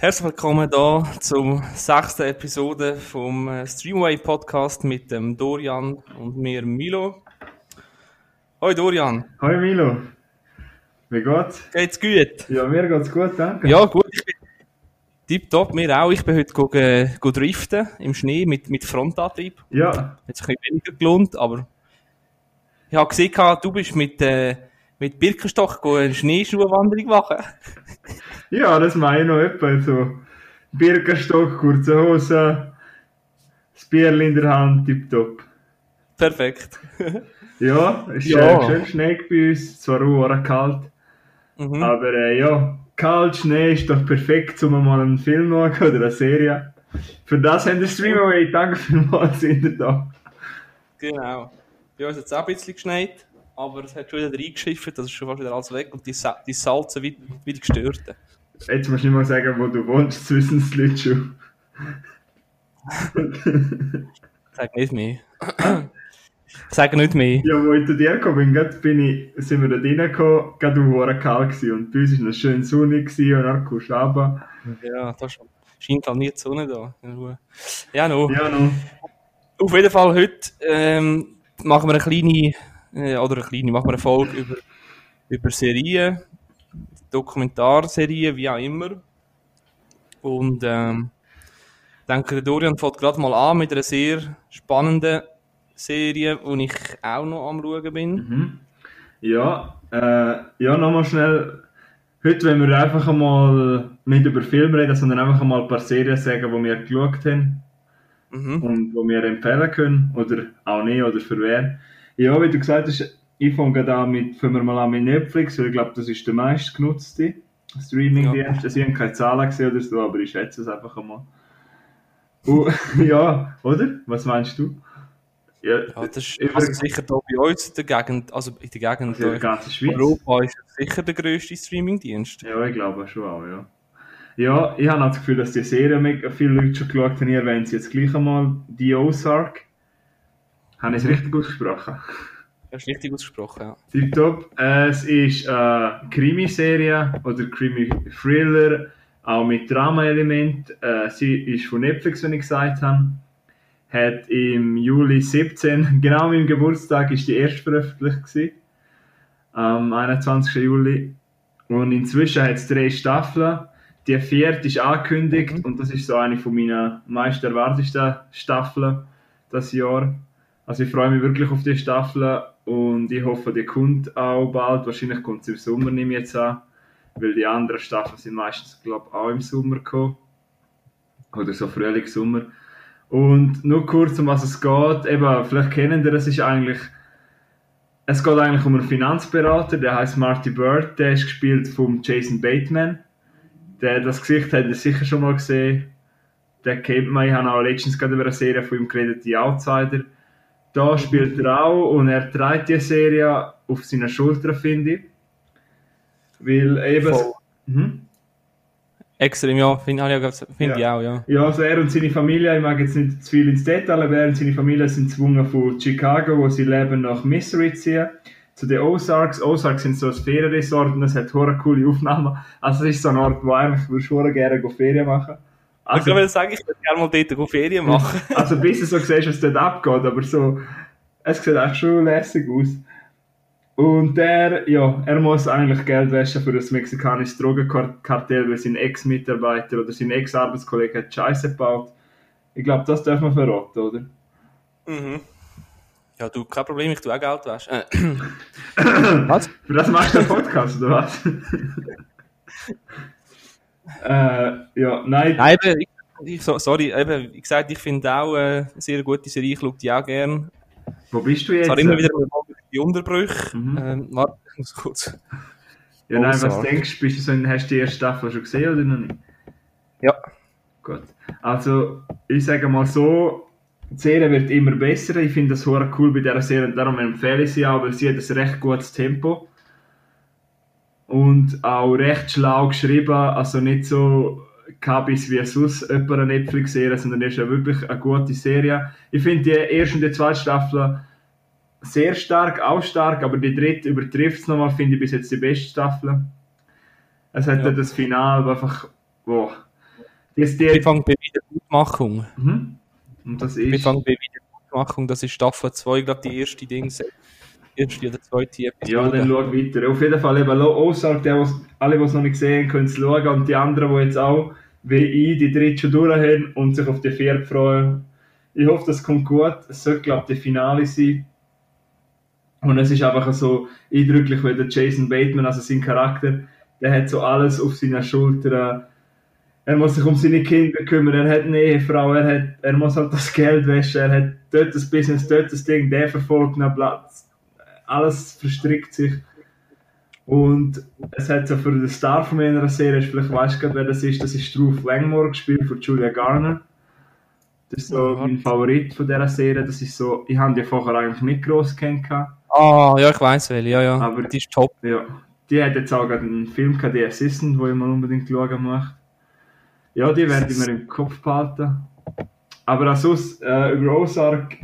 Herzlich willkommen hier zur sechsten Episode vom äh, Streamway Podcast mit dem Dorian und mir Milo. Hoi Dorian. Hoi Milo. Wie geht's? Geht's gut? Ja, mir geht's gut, danke. Ja, gut. Tipptopp, mir auch. Ich bin heute go, äh, go driften im Schnee mit, mit Frontantrieb. Ja. Hat sich ein bisschen weniger gelohnt, aber ich habe gesehen, du bist mit, äh, mit Birkenstock eine Schneeschuhwanderung machen. ja, das meine ich noch etwa so. Birkenstock, kurze Hose, das Bierl in der Hand, tipptopp. Perfekt. ja, es ist ja. Schön Schnee bei uns, zwar auch kalt. Mhm. Aber äh, ja, kalt, Schnee ist doch perfekt, um mal einen Film zu schauen oder eine Serie. Für das haben wir Streamaway. Danke vielmals, sind ihr da. Genau. Bei uns hat es auch ein bisschen geschneit, aber es hat schon wieder reingeschifft, das ist schon fast wieder alles weg und die, Sa die Salze wieder, wieder gestört. Jetzt musst du nicht mal sagen, wo du wohnst, das wissen die Leute schon. Sag nicht mehr. Sage nicht mehr. Ja, wo ich zu dir gekommen bin, bin ich, sind wir da reingekommen, gerade wo es kalt war. Und bei uns war es schön sonnig und dann kommst du runter. Ja, da scheint halt nie die Sonne da. Ja, no. Ja, no. Auf jeden Fall heute ähm, machen wir eine kleine, äh, oder eine kleine, machen wir eine Folge über, über Serien, Dokumentarserien, wie auch immer. Und ähm, ich denke, der Dorian fängt gerade mal an mit einer sehr spannenden Serie, die ich auch noch am schauen bin. Mhm. Ja, äh, ja, nochmal schnell. Heute wollen wir einfach einmal nicht über Filme reden, sondern einfach einmal ein paar Serien sagen, die wir geschaut haben. Mhm. Und die wir empfehlen können. Oder auch nicht, oder für wer. Ja, wie du gesagt hast, ich fange da mit, fangen wir mal an mit Netflix, weil ich glaube, das ist der meist genutzte Streaming-Dienst. Ja. Ich habe keine Zahlen gesehen oder so, aber ich schätze es einfach einmal. Uh, ja, oder? Was meinst du? Ja, ja, das ist also sicher da bei uns in der Gegend, also in der Gegend in der ganzen Schweiz. Europa ist sicher der grösste Streamingdienst. Ja, ich glaube schon auch, ja. Ja, ich habe das Gefühl, dass die Serie mega viele Leute schon geschaut haben. Ihr erwähnt sie jetzt gleich einmal. Die Ozark. Habe ich es richtig ausgesprochen? Du hast richtig ausgesprochen, ja. Tipptopp. Es ist eine Krimiserie oder Krimi-Thriller, auch mit Drama-Element. Äh, sie ist von Netflix, wenn ich gesagt habe hat im Juli 17, genau meinem Geburtstag, ist die erste veröffentlicht gewesen, am 21. Juli. Und inzwischen hat es drei Staffeln. Die vierte ist angekündigt mhm. und das ist so eine von meinen meist erwartesten Staffeln das Jahr. Also ich freue mich wirklich auf die Staffel und ich hoffe, die kommt auch bald. Wahrscheinlich kommt sie im Sommer nicht jetzt an, weil die anderen Staffeln sind meistens, glaube ich, auch im Sommer gekommen. Oder so Frühling, Sommer. Und nur kurz, um was es geht. Eben, vielleicht kennen ihr, es ist eigentlich, es geht eigentlich um einen Finanzberater, der heißt Marty Bird, der ist gespielt von Jason Bateman. Der, das Gesicht hat ihr sicher schon mal gesehen. Der kennt man, ich habe auch letztens gerade über eine Serie von ihm geredet, die Outsider. Da spielt er auch und er trägt die Serie auf seiner Schulter, finde ich. Weil eben... Hm? Extrem, ja, finde find ja. ich auch, ja. Ja, also er und seine Familie, ich mag jetzt nicht zu viel ins Detail, aber er und seine Familie sind gezwungen von Chicago, wo sie leben, nach Missouri zu ziehen, zu den Ozarks. Ozarks sind so ein Ferienresort und es hat hohe coole Aufnahmen. Also es ist so ein Ort, wo eigentlich würdest du gerne Ferien machen also, ich würde sagen, ich würde gerne mal dort Ferien machen. also bis du so siehst, was dort abgeht, aber so, es sieht echt schon lässig aus. Und der, ja, er muss eigentlich Geld waschen für das mexikanische Drogenkartell, weil sein Ex-Mitarbeiter oder sein Ex-Arbeitskollege hat Scheiße gebaut. Ich glaube, das darf man verraten, oder? Mhm. Ja, du, kein Problem, ich tue auch Geld waschen. Äh. was? Für das machst du einen Podcast, oder was? äh, ja, nein. Nein, ich, ich, sorry, eben, wie gesagt, ich finde auch äh, eine sehr gute Serie, ich schaue die auch gerne. Wo bist du jetzt? Zwar immer wieder die Unterbrüche. Mhm. Ähm, warte, ich muss kurz. Ja, nein, was sagen. denkst du? Bist du so in, hast du die erste Staffel schon gesehen oder noch nicht? Ja. Gut. Also, ich sage mal so, die Serie wird immer besser. Ich finde das sehr cool bei dieser Serie, darum empfehle ich sie auch, weil sie hat ein recht gutes Tempo. Und auch recht schlau geschrieben, also nicht so Kabis wie sonst jemand eine Netflix-Serie, sondern es ist ja wirklich eine gute Serie. Ich finde die erste und die zweite Staffel sehr stark, auch stark, aber die dritte übertrifft es nochmal, finde ich bis jetzt die beste Staffel. Es hat ja. das Finale, einfach, wo, Jetzt die, Befang bei Wiedergutmachung. mhm. Und das ist. Befang bei Wiedergutmachung, das ist Staffel 2, ich glaube die erste Dings. Erste oder zweite Episode. Ja, dann schau weiter. Auf jeden Fall eben Ozark, der, was, alle, die es noch nicht gesehen haben, können es schauen. Und die anderen, die jetzt auch, wie ich, die dritte schon durch haben und sich auf die vierte freuen. Ich hoffe, das kommt gut. Es sollte, glaube ich, die Finale sein. Und es ist einfach so eindrücklich, weil der Jason Bateman, also sein Charakter, der hat so alles auf seinen Schultern. Er muss sich um seine Kinder kümmern, er hat eine Ehefrau, er, hat, er muss halt das Geld waschen, er hat dort das Business, dort das Ding, der verfolgt noch Platz. Alles verstrickt sich. Und es hat so für den Star von meiner Serie, vielleicht weißt du wer das ist, das ist Ruth Langmore gespielt von Julia Garner. Das ist so mein Favorit von dieser Serie. Das ist so, ich habe die vorher eigentlich nicht gross kennengelernt. Ah, ja, ich weiß welche, ja, ja. Aber- die ist top. Ja, die hat jetzt auch gerade einen Film gehabt, die Assistant, wo ich mal unbedingt schauen möchte. Ja, die werde ich mir im Kopf behalten. Aber auch sonst, äh, über Ozark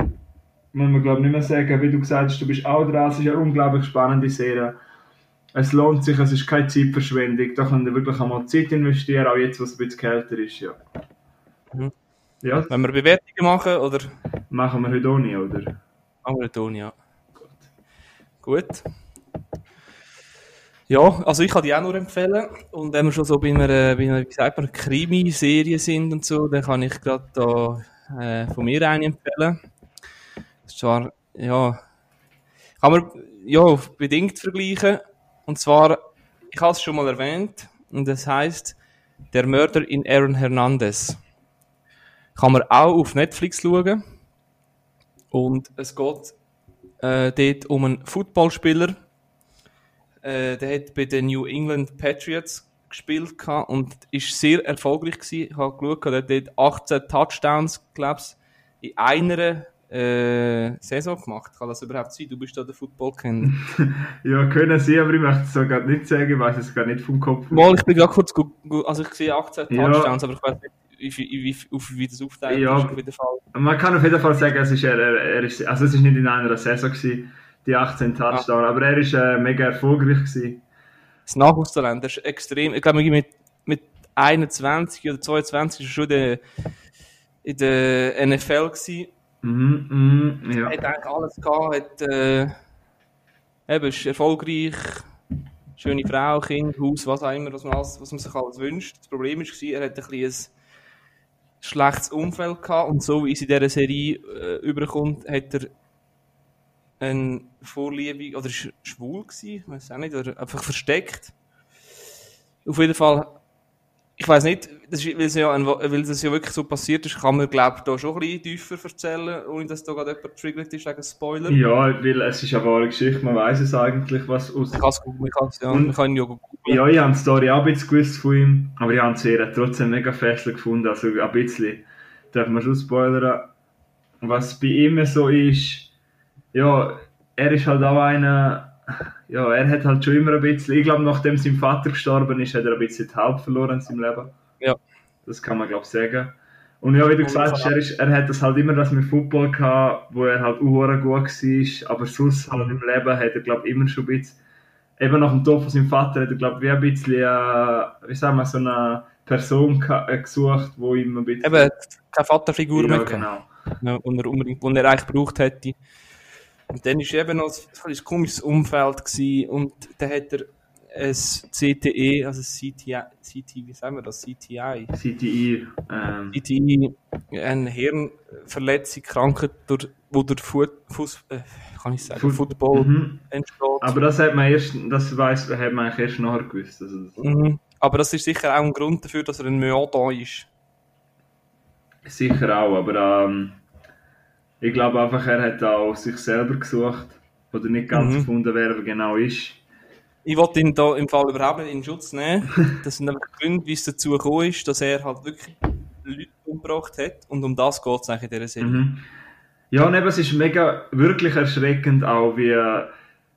muss man glaube ich nicht mehr sagen, wie du gesagt hast, du bist auch dran, es ist eine unglaublich spannende Serie. Es lohnt sich, es ist keine Zeitverschwendung, da könnt ihr wirklich einmal Zeit investieren, auch jetzt, was ein bisschen kälter ist, ja. Mhm. Ja, Wenn wir Bewertungen machen, oder machen wir heute nicht, oder? machen wir tun, ja. Gut. Ja, also ich kann die auch nur empfehlen. Und wenn wir schon so bei einer, bei einer wie sagt man, Krimi-Serie sind und so, dann kann ich gerade da äh, von mir eine empfehlen. Zwar, ja, kann man ja bedingt vergleichen. Und zwar, ich habe es schon mal erwähnt, und das heißt Der Mörder in Aaron Hernandez. Kann man auch auf Netflix schauen. Und es geht äh, dort um einen Footballspieler. Äh, der hat bei den New England Patriots gespielt gehabt und ist sehr erfolgreich gewesen. Ich habe geschaut, er hat dort 18 Touchdowns, glaube in einer äh, Saison gemacht. Kann das überhaupt sein? Du bist da der Football-Kenner. Ja, können sie, aber ich möchte es so gerade nicht sagen, ich weiß es gar nicht vom Kopf. Mal, ich bin gerade kurz, also ich sehe 18 Ja. Touchdowns, aber ich weiß nicht, wie, wie, auf, wie das aufteilt Ja. ist jeden Fall. Man kann auf jeden Fall sagen, es ist, er, er, ist, also es ist nicht in einer Saison gewesen, die 18 Touchdown, aber er ist äh, mega erfolgreich gewesen. Das Nachwuchstalent, das ist extrem. Ich glaube, mit, mit 21 oder 22 ist er schon in der, in der NFL gewesen. Mhm, mhm, ja. Hat eigentlich alles gehabt, hat, äh, eben, ist erfolgreich, schöne Frau, Kind, Haus, was auch immer, was man, alles, was man sich alles wünscht. Das Problem war, er hat ein ein schlechtes Umfeld gehabt und so wie es in dieser Serie äh, überkommt, hat er eine Vorliebe, oder ist schwul gewesen, ich weiß auch nicht, oder einfach versteckt. Auf jeden Fall, ich weiß nicht, weil, es ja weil das ja wirklich so passiert ist, kann man, glaube ich, da schon ein bisschen tiefer erzählen, ohne dass da gerade jemand getriggert ist wegen Spoiler. ja, weil es ist eine wahre Geschichte, man weiß es eigentlich, was aus... Man kann es kann's, ja, man kann ihn ja googeln. Ja, ich habe die Story auch ein bisschen gewusst von ihm, aber ich habe die Serie trotzdem mega festlich gefunden, also ein bisschen, darf man schon spoilern. Was bei ihm so ist, ja, er ist halt auch einer, ja, er hat halt schon immer ein bisschen, ich glaube, nachdem sein Vater gestorben ist, hat er ein bisschen die Haupt verloren in seinem Leben. Ja. Das kann man, glaube ich, sagen. Und ja, wie du gesagt hast, er, ist, er hat das halt immer das mit Football gehabt, wo er halt uhr gut war, aber sonst halt im Leben hat er, glaube ich, immer schon ein bisschen, eben nach dem Tod von seinem Vater hat er, glaube ich, wie ein bisschen, äh, wie sagen wir, so eine Person äh, gesucht, wo ihm ein bisschen... Eben, keine Vaterfigur ja, mehr genau. ja, und er unbedingt, die er eigentlich gebraucht hätte. Und dann war eben noch ein, ein komisches Umfeld gewesen, und dann hat er ein CTE, also CTI, CT, wie sagen wir das, CTI, CTI, ähm, CTI, eine Hirnverletzung, Krankheit, durch, wo Fu Fuß, äh, kann ich sagen, Fu- Football mhm. entsteht. Aber das hat man erst, das weiss, hat man eigentlich erst nachher gewusst. Also das Mhm. Aber das ist sicher auch ein Grund dafür, dass er ein Mörder ist. sicher auch, aber ähm, ich glaube einfach, er hat auch sich selber gesucht oder nicht ganz Mhm. gefunden, wer er genau ist. Ich wollte ihn da im Fall überhaupt nicht in Schutz nehmen. Das sind einfach Gründe, wie es dazu gekommen ist, dass er halt wirklich Leute umgebracht hat. Und um das geht es eigentlich in dieser Serie. Mhm. Ja, und eben, es ist mega, wirklich erschreckend auch, wie,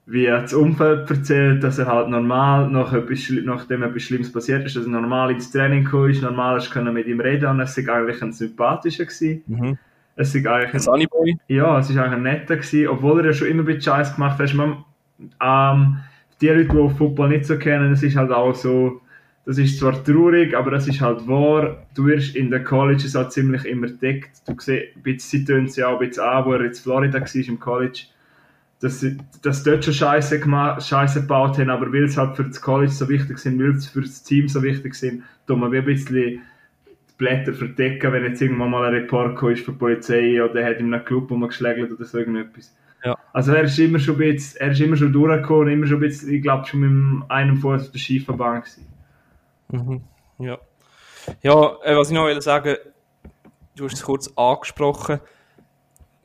wie er das Umfeld erzählt, dass er halt normal, nach etwas, nachdem etwas Schlimmes passiert ist, dass er normal ins Training gekommen ist, normal ist können mit ihm reden und es ist eigentlich ein sympathischer gewesen. Mhm. Es ist eigentlich Ein Sunnyboy. Ja, es war eigentlich ein netter, gewesen, obwohl er ja schon immer ein bisschen Scheiß gemacht hat. Man, ähm, die Leute, die Football nicht so kennen, es ist halt auch so, das ist zwar traurig, aber das ist halt wahr. Du wirst in den Colleges auch ziemlich immer deckt. Du siehst, ein bisschen, sie tönen sie auch ein bisschen an, wo er jetzt in Florida war im College, dass sie dass dort schon Scheiße, gemacht, Scheiße gebaut haben, aber weil es halt für das College so wichtig sind, weil es für das Team so wichtig sind, tun wir ein bisschen Blätter verdecken, wenn jetzt irgendwann mal ein Report ist für die Polizei oder er hat in einem Club rumgeschlägt oder so irgendetwas. Ja. Also er ist immer schon ein bisschen, er ist immer schon durchgekommen, immer schon ein bisschen, ich glaube schon mit einem Fuß auf der Schieferbahn gewesen. Mhm. Ja. Ja, äh, was ich noch will sagen, du hast es kurz angesprochen.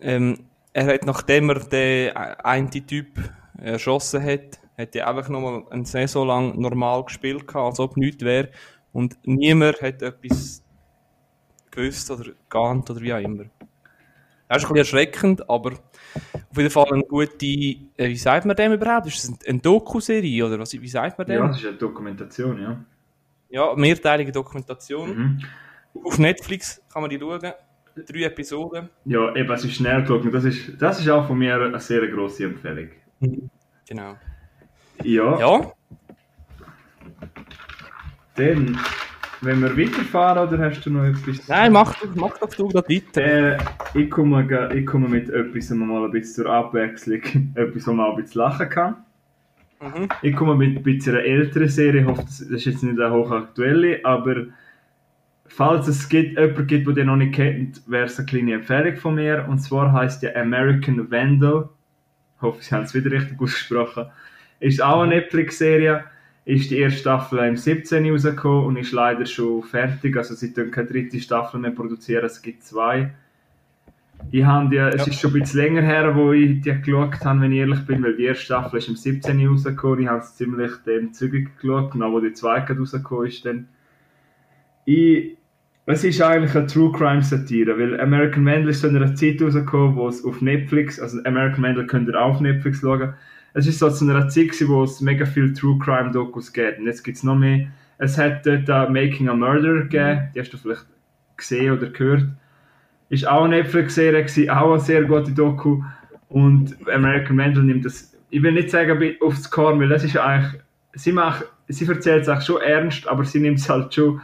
Ähm, er hat, nachdem er den einen Typ erschossen hat, hat er einfach nochmal eine Saison lang normal gespielt als ob nichts wäre. Und niemand hat etwas gewusst oder geahnt oder wie auch immer. Das ist ein bisschen erschreckend, aber auf jeden Fall eine gute, äh, wie sagt man dem überhaupt? Ist das eine Doku-Serie oder was, wie sagt man dem? Ja, das ist eine Dokumentation, ja. Ja, mehrteilige Dokumentation. Mhm. Auf Netflix kann man die schauen. Drei Episoden. Ja, eben, es ist schnell geschaut. Das ist, das ist auch von mir eine sehr grosse Empfehlung. Genau. Ja, Ja, dann, wenn wir weiterfahren, oder hast du noch etwas? nein, mach, doch- mach doch du das weiter. Äh, ich, komme, ich komme mit etwas mal ein bisschen zur Abwechslung, etwas, wo man auch ein bisschen lachen kann. Mhm. Ich komme mit ein bisschen einer älteren Serie, ich hoffe, das ist jetzt nicht eine hochaktuelle, aber falls es gibt, jemanden gibt, der den noch nicht kennt, wäre es eine kleine Empfehlung von mir. Und zwar heißt der American Vandal. Ich hoffe, Sie haben es wieder richtig ausgesprochen. Ist auch eine Netflix-Serie. Ist die erste Staffel im 17. rausgekommen und ist leider schon fertig. Also sie können keine dritte Staffel mehr produzieren, es gibt zwei. Ich habe die, es Ja. ist schon ein bisschen länger her, wo ich die geschaut habe, wenn ich ehrlich bin, weil die erste Staffel ist im 17. rausgekommen. Ich habe es ziemlich dann zügig geschaut, genau wo die zweite rausgekommen ist. Dann. Ich, es ist eigentlich eine True Crime Satire, weil American Vandal ist in einer Zeit rausgekommen, wo es auf Netflix, also American Vandal könnt ihr auch auf Netflix schauen, es ist so zu einer Zeit wo es mega viel True Crime Dokus gibt. Und jetzt gibt es noch mehr. Es hat dort uh, Making a Murder gegeben, die hast du vielleicht gesehen oder gehört. Ist auch eine Netflix-Serie, auch eine sehr gute Doku. Und American Vandal nimmt das, ich will nicht sagen aufs Korn, weil das ist eigentlich, sie macht, sie erzählt es eigentlich schon ernst, aber sie nimmt es halt schon ein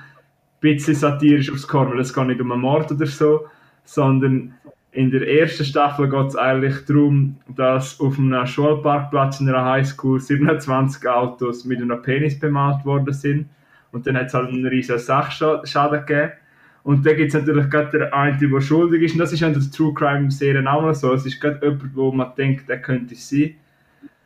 bisschen satirisch aufs Korn, weil es geht nicht um einen Mord oder so, sondern in der ersten Staffel geht es eigentlich darum, dass auf einem Schulparkplatz in einer Highschool 27 Autos mit einem Penis bemalt worden sind. Und dann hat es halt einen riesen Sachschaden gegeben. Und dann gibt es natürlich gerade der eine, der schuldig ist. Und das ist an der True Crime-Serie auch mal so. Es ist gerade jemand, wo man denkt, der könnte es sein.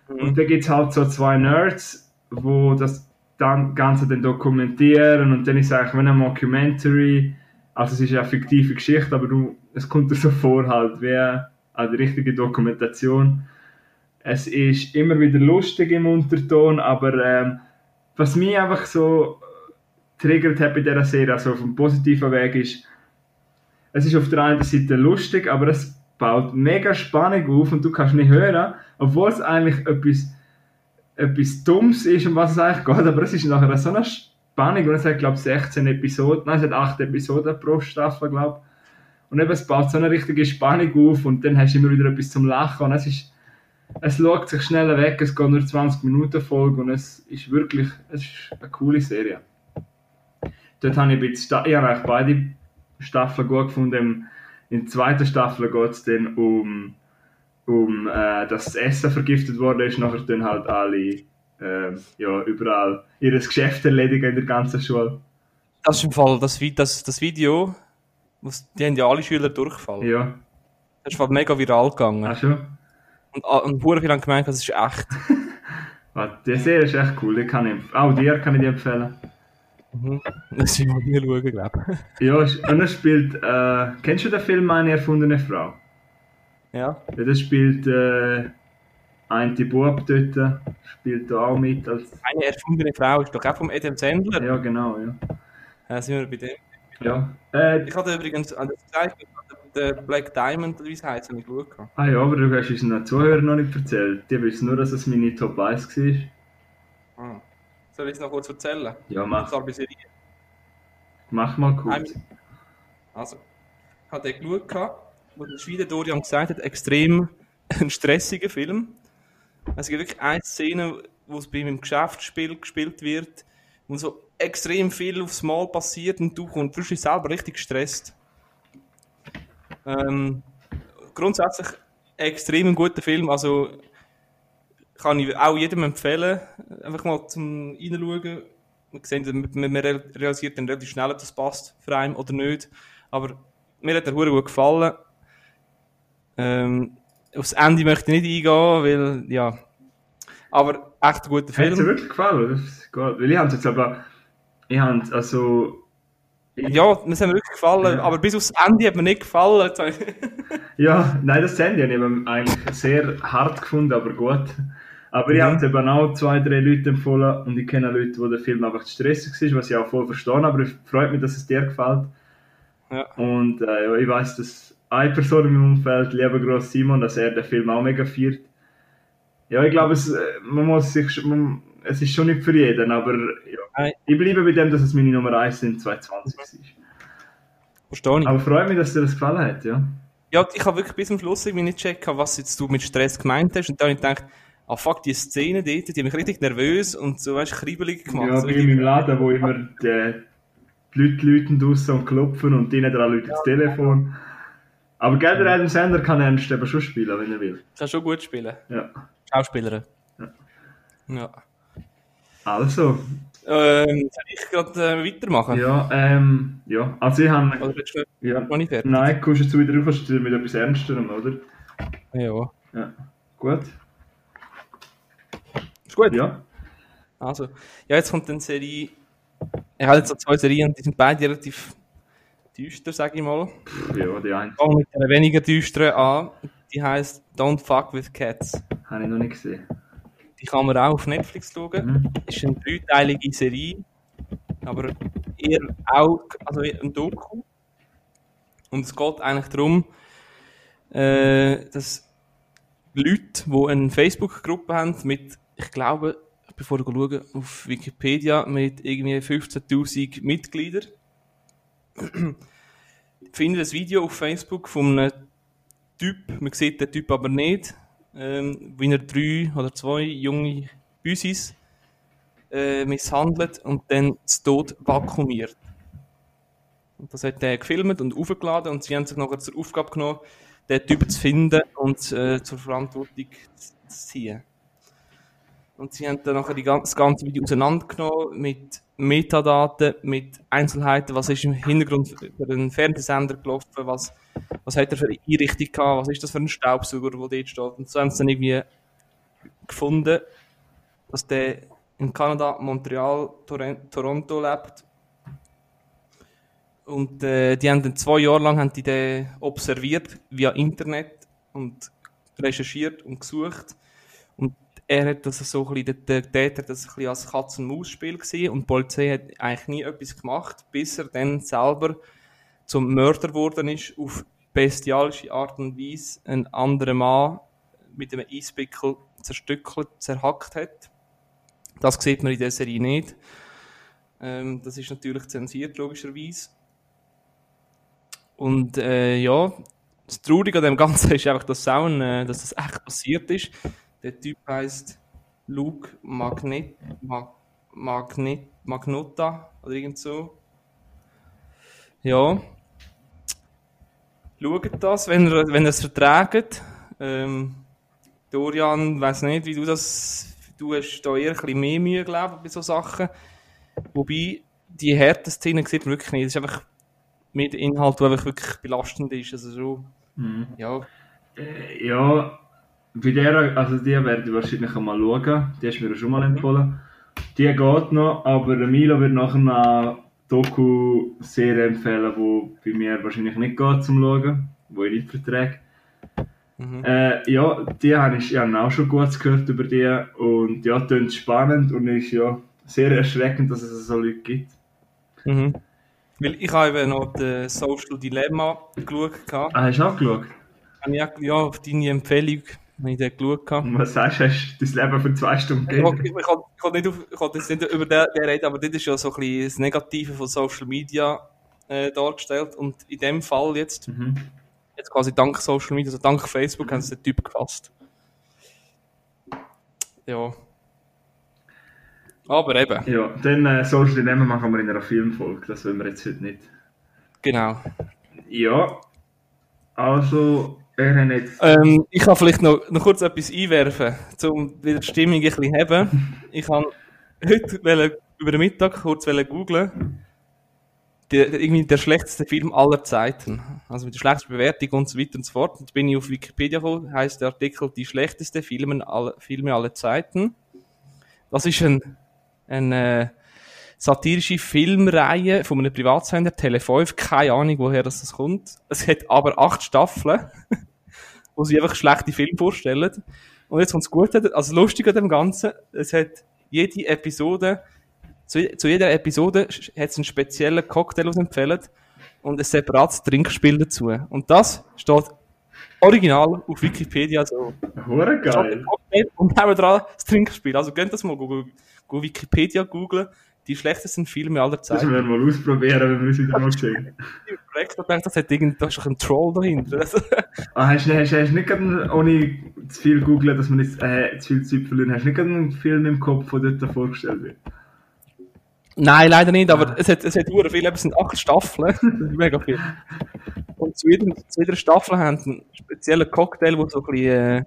Und dann gibt es halt so zwei Nerds, wo das dann Ganze dann dokumentieren. Und dann ist es eigentlich wie eine Mockumentary. Also es ist eine fiktive Geschichte, aber du, es kommt so vor halt wie eine richtige Dokumentation. Es ist immer wieder lustig im Unterton, aber ähm, was mich einfach so triggert hat bei dieser Serie, also auf einem positiven Weg, ist, es ist auf der einen Seite lustig, aber es baut mega Spannung auf und du kannst nicht hören, obwohl es eigentlich etwas, etwas Dummes ist, um was es eigentlich geht, aber es ist nachher so eine Spannung und es hat, glaube ich, 16 Episoden, nein, es hat 8 Episoden pro Staffel, glaube ich. Und eben, es baut so eine richtige Spannung auf und dann hast du immer wieder etwas zum Lachen und es ist, es schaut sich schnell weg, es geht nur 20 Minuten Folge und es ist wirklich, es ist eine coole Serie. Dort habe ich ein bisschen, ich habe beide Staffeln gut gefunden. In der zweiten Staffel geht es dann um, um äh, dass das Essen vergiftet worden ist, nachher dann halt alle ähm, ja, überall ihr Geschäft erledigen in der ganzen Schule. Das ist im Fall das, das, das Video, die haben ja alle Schüler durchgefallen. Ja, Das ist mega viral gegangen. ach schon. Und, ah, und hure viele haben gemeint, das ist echt. Ah, Die Serie ist echt cool, die kann ich, auch dir kann ich die empfehlen. Mhm. Das will ich nie schauen, glaube ich. Ja, und er spielt, äh, kennst du den Film Meine erfundene Frau? Ja. Ja, das spielt äh, ein Bub dort, spielt da auch mit als, Eine erfundene Frau ist doch auch vom Adam Sandler. ja genau, ja. Ja, sind wir bei dem. Ja, äh, Ich hatte übrigens an das gesagt, der Black Diamond, wie es heisst, habe ich geschaut. gehabt. Ah ja, aber du hast uns den Zuhörern noch nicht erzählt. Die wissen nur, dass es meine Top 1 war. Ah. Soll ich es noch kurz erzählen? Ja, mach, mach mal kurz. Also, ich hatte den geschaut, wo der Schwede Dorian gesagt hat, extrem ein stressiger Film. Es gibt wirklich eine Szene, wo es bei ihm im Geschäftsspiel gespielt wird, wo so extrem viel aufs Mal passiert und du kommst frisch selber richtig gestresst. Ähm, grundsätzlich extrem ein guter Film, also kann ich auch jedem empfehlen, einfach mal zum reinschauen. Man, sieht, man, realisiert dann relativ schnell, ob das passt für einen oder nicht. Aber mir hat der Hure gut gefallen. Ähm, aufs Ende möchte ich nicht eingehen, weil, ja. Aber echt ein guter Film. Hat dir wirklich gefallen? Gut. Weil ich habe es jetzt aber, ich habe also... Ich, ja, mir wirklich gefallen, ja. aber bis aufs Ende hat mir nicht gefallen. ja, nein, das Ende habe ich eigentlich sehr hart gefunden, aber gut. Aber ich mhm. habe es eben auch zwei, drei Leute empfohlen und ich kenne Leute, wo der Film einfach zu stressig ist, was ich auch voll verstehe, aber es freut mich, dass es dir gefällt. Ja. Und äh, ja, ich weiß, dass eine Person im Umfeld, lieber Gross Simon, dass er den Film auch mega feiert. Ja, ich glaube, es, äh, man muss sich, man, es ist schon nicht für jeden, aber ja. ich bleibe bei dem, dass es meine Nummer 1 in 2020 ist. Verstehe ich. Aber freut mich, dass dir das gefallen hat, ja. Ja, ich habe wirklich bis zum Schluss irgendwie nicht gecheckt, was jetzt du mit Stress gemeint hast. Und dann habe ich gedacht, ah fuck, die Szene dort, die haben mich richtig nervös und so, weißt du, kribbelig gemacht. Ja, so wie in meinem Laden, wo immer die, die Leute läuten draussen und klopfen und drinnen dran läutet das Telefon. Aber Geld Adam Sender kann Ernst eben schon spielen, wenn er will. Kann schon gut spielen. Ja. Schauspielerin. Ja. ja. Also. Ähm, soll ich gerade äh, weitermachen? Ja, ähm, ja. Also ich habe... Oder willst du ja. noch nicht fertig? Nein, kommst du jetzt wieder rauf, mit etwas Ernstem, oder? Ja. Ja. Gut. Ist gut? Ja. Also, ja, jetzt kommt eine Serie. Ich habe jetzt so zwei Serien, die sind beide relativ düster, sage ich mal. Ja, die eine. Fangen mit einer weniger düsteren an. Die heißt Don't Fuck with Cats. Habe ich noch nicht gesehen. Die kann man auch auf Netflix schauen. Mhm. Ist eine dreiteilige Serie, aber eher auch also ein Doku. Und es geht eigentlich darum, äh, dass Leute, die eine Facebook-Gruppe haben mit ich glaube, bevor ich schaue, auf Wikipedia mit irgendwie 15.000 Mitgliedern, finde ein Video auf Facebook von einem Typ, man sieht den Typ aber nicht, ähm, wie er drei oder zwei junge Büsis äh, misshandelt und dann zu Tod vakuumiert. Und das hat er gefilmt und aufgeladen und sie haben sich nachher zur Aufgabe genommen, den Typ zu finden und äh, zur Verantwortung zu ziehen. Und sie haben dann nachher die ganze, das ganze Video auseinandergenommen mit Metadaten, mit Einzelheiten, was ist im Hintergrund für einen Fernsehsender gelaufen, was, was hat er für eine Einrichtung gehabt, was ist das für ein Staubsauger, der dort steht. Und so haben sie dann irgendwie gefunden, dass der in Kanada, Montreal, Toronto lebt. Und äh, die haben dann zwei Jahre lang haben die den observiert via Internet und recherchiert und gesucht er hat das so ein bisschen, der Täter das ein bisschen als Katz-und-Maus-Spiel gesehen und die Polizei hat eigentlich nie etwas gemacht, bis er dann selber zum Mörder geworden ist, auf bestialische Art und Weise einen anderen Mann mit einem Eispickel zerstückelt, zerhackt hat. Das sieht man in der Serie nicht. Ähm, das ist natürlich zensiert, logischerweise. Und äh, ja, das Traurige an dem Ganzen ist einfach, dass, auch äh, dass das echt passiert ist. Der Typ heißt Luke Magnet, Mag, Magnet, Magnota oder irgend so. Ja. Schaut das, wenn ihr, wenn ihr es verträgt. Ähm, Dorian, weiß nicht, wie du das. Du hast da eher ein bisschen mehr Mühe, glaube ich, bei so Sachen. Wobei, die harten Szenen sieht man wirklich nicht. Es ist einfach mit Inhalt, der einfach wirklich belastend ist. Also so, mhm. ja. Äh, ja, bei der, also die werde ich wahrscheinlich einmal schauen. Die hast du mir schon mal empfohlen. Die geht noch, aber Milo wird nachher eine Doku-Serie empfehlen, die bei mir wahrscheinlich nicht geht zum Schauen, wo ich nicht verträge. Mhm. Äh, ja, die habe ich, ich habe auch schon gut gehört über die und ja, klingt spannend und ist ja sehr erschreckend, dass es so Leute gibt. Mhm. Weil ich habe eben noch das Social Dilemma geschaut. Ah, hast du auch geschaut? Ja, auf deine Empfehlung wenn ich dort geschaut habe. Und was sagst du, hast du dein Leben für zwei Stunden gegeben? Ich, ich, ich, ich, kann nicht, auf, ich kann jetzt nicht über den, den reden, aber das ist ja so ein bisschen das Negative von Social Media äh, dargestellt. Und in dem Fall jetzt, mhm. jetzt quasi dank Social Media, also dank Facebook, mhm. haben sie den Typ gefasst. Ja. Aber eben, Ja, dann äh, Social Dilemma machen wir in einer Filmfolge, das wollen wir jetzt heute nicht. genau. Ja, also. Ähm, ich kann vielleicht noch, noch kurz etwas einwerfen, um die Stimmung ein bisschen zu haben. Ich habe heute über den Mittag kurz googeln, der, irgendwie der schlechteste Film aller Zeiten. Also mit der schlechtesten Bewertung und so weiter und so fort. Und bin ich auf Wikipedia gekommen, heißt der Artikel die schlechteste Filme, alle, Filme aller Zeiten. Das ist ein, eine satirische Filmreihe von einem Privatsender, Tele5, keine Ahnung, woher das, das kommt. Es hat aber acht Staffeln, wo sie einfach schlechte Filme vorstellen. Und jetzt kommt das Gute, also lustig an dem Ganzen, es hat jede Episode, zu, zu jeder Episode hat es einen speziellen Cocktail, was empfehlen und ein separates Trinkspiel dazu. Und das steht original auf Wikipedia so. Hure Steht geil. Und neben dran das Trinkspiel. Also könnt das mal Wikipedia googlen. Die schlechtesten Filme aller Das Zeiten. werden wir mal ausprobieren, wenn wir uns wieder mal sehen. Ich hab direkt gedacht, das hat irgend, da ist doch ein Troll dahinter. Ah, hast du hast, hast nicht gerade, ohne zu viel googeln, dass man nicht äh, zu viel Zeit verlieren, hast du nicht gerade einen Film im Kopf, der dort vorgestellt wird? Nein, leider nicht, aber es hat, es hat sehr viel, es sind acht Staffeln. Das ist mega viel. Und zu, jedem, zu jeder Staffel haben sie einen speziellen Cocktail, wo so ein bisschen, äh,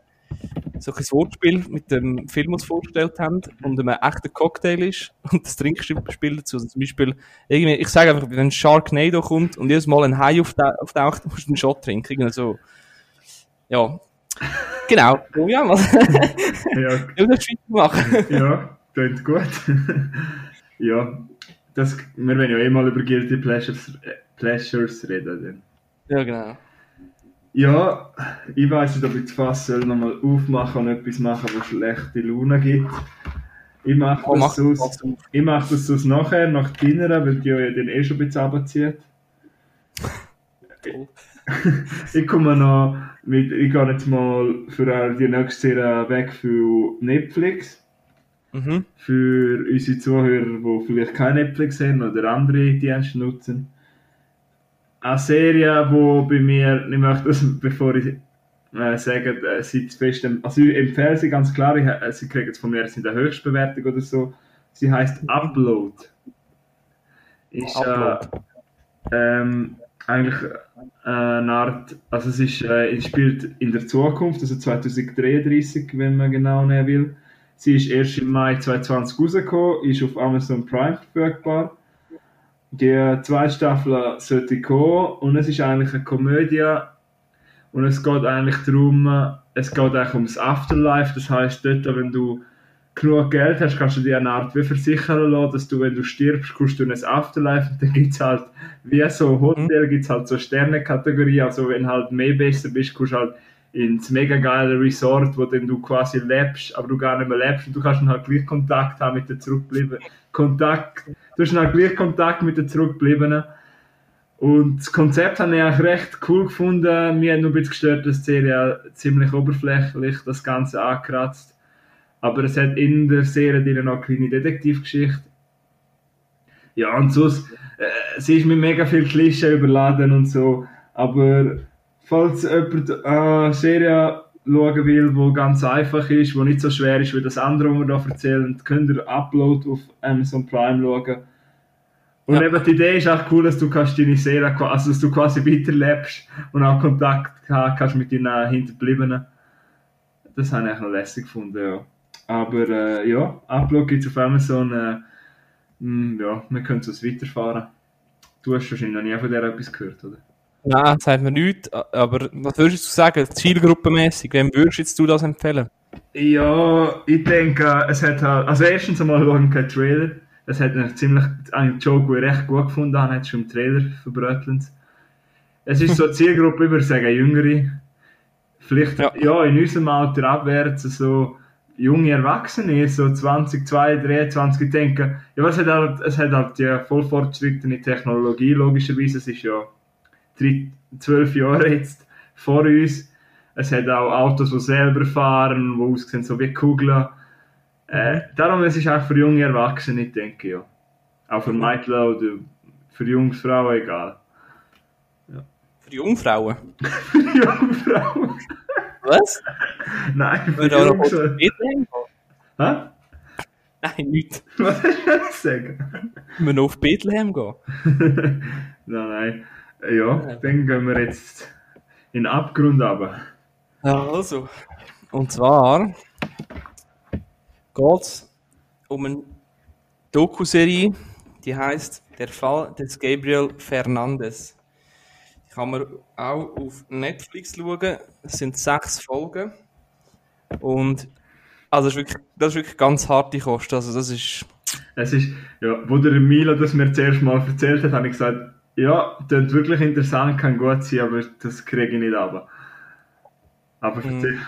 so ein Wortspiel mit dem Film uns vorgestellt haben und ein echter Cocktail ist und das Trinkspiel dazu. Also zum Beispiel, irgendwie, ich sage einfach, wenn Sharknado kommt und jedes Mal ein Hai aufta- auftaucht, musst du einen Shot trinken. Irgendwie so. Ja. Genau. Oh ja, was? Ja, Ich will das machen. ja, klingt gut. ja, das, wir werden ja eh mal über Guilty Pleasures, äh, Pleasures reden. Dann. Ja, genau. Ja, ich weiß nicht, ob ich das Fass nochmal aufmachen und etwas machen, was schlechte Laune gibt. Ich mache Oh, mach das, das ich mach das sonst nachher, nach Dinner, weil die ja dann eh schon ein bisschen runterzieht. Ich komme noch mit, ich gehe jetzt mal für die nächste Serie weg für Netflix. Mhm. Für unsere Zuhörer, die vielleicht kein Netflix haben oder andere Dienste nutzen. Eine Serie, die bei mir, ich möchte das, bevor ich äh, sage, äh, sie zu fest, also ich empfehle sie ganz klar, ich, äh, sie kriegen jetzt von mir jetzt in der Höchstbewertung oder so. Sie heißt Upload. Ist, Upload. Äh, ähm, eigentlich äh, eine Art, also es ist, äh, spielt in der Zukunft, also 2033, wenn man genau nehmen will. Sie ist erst im Mai 2020 rausgekommen, ist auf Amazon Prime verfügbar. Die zweite Staffel sollte kommen und es ist eigentlich eine Komödie und es geht eigentlich darum, es geht eigentlich ums Afterlife, das heißt dort, wenn du genug Geld hast, kannst du dir eine Art wie versichern lassen, dass du, wenn du stirbst, kommst du in ein Afterlife. Und dann gibt es halt, wie so Hotel, gibt es halt so Sternekategorie, also wenn halt mehr besser bist, kommst du halt ins mega geile Resort, wo dann du quasi lebst, aber du gar nicht mehr lebst. Und du kannst dann halt gleich Kontakt haben mit den Zurückgebliebenen. Kontakt, du hast dann gleich Kontakt mit den Zurückgebliebenen. Und das Konzept habe ich eigentlich recht cool gefunden. Mir hat nur ein bisschen gestört, dass die Serie ziemlich oberflächlich das Ganze angekratzt. Aber es hat in der Serie noch eine kleine Detektivgeschichte. Ja, und sonst, äh, sie ist mit mega viel Klischee überladen und so. Aber falls jemand eine Serie schauen will, die ganz einfach ist, die nicht so schwer ist wie das andere, was wir hier erzählen, könnt ihr Upload auf Amazon Prime schauen. Und Ja. eben die Idee ist auch cool, dass du kannst deine qua- also dass du quasi weiterlebst und auch Kontakt haben kannst mit deinen Hinterbliebenen. Das habe ich eigentlich noch lässig gefunden, ja. Aber äh, ja, Upload gibt es auf Amazon. Äh, mh, ja, wir können es weiterfahren. Du hast wahrscheinlich noch nie von der etwas gehört, oder? Nein, sagt mir nichts. Aber was würdest du sagen, zielgruppenmäßig? Wem würdest du das empfehlen? Ja, ich denke, es hat halt, also erstens einmal schauen kein Trailer. Es hat einen ziemlich, einen Joke, den ich recht gut gefunden habe, hat schon im Trailer verbrötelt. Es ist so eine Zielgruppe, ich würde sagen, jüngere. Vielleicht, ja. Ja. in unserem Alter abwärts, so junge Erwachsene, so 20, 2, 23, ich denke, ja, was hat halt, es hat halt die voll fortschrittene Technologie, logischerweise, es ist ja zwölf Jahre jetzt vor uns. Es hat auch Autos, die selber fahren, die aussehen so wie Kugeln. Äh, darum es ist auch für junge Erwachsene, ich denke ja. Auch für Mädchen oder für junge Frauen, egal. Für Jungfrauen? Für junge Frauen? Was? Nein, für gehen? Hä? Nein, nicht. Was hast du sagen? Wir noch auf Bethlehem gehen. nein, nein. Ja, dann gehen wir jetzt in den Abgrund. Ja, also. Und zwar geht es um eine Doku-Serie, die heißt Der Fall des Gabriel Fernandes. Die kann man auch auf Netflix schauen. Es sind sechs Folgen. Und also das, ist wirklich, das ist wirklich ganz harte Kost. Also das ist. Es ist, ja, wo der Milo das mir zuerst mal erzählt hat, habe ich gesagt, ja, das wirklich interessant, kann gut sein, aber das kriege ich nicht ab. Aber erzähl.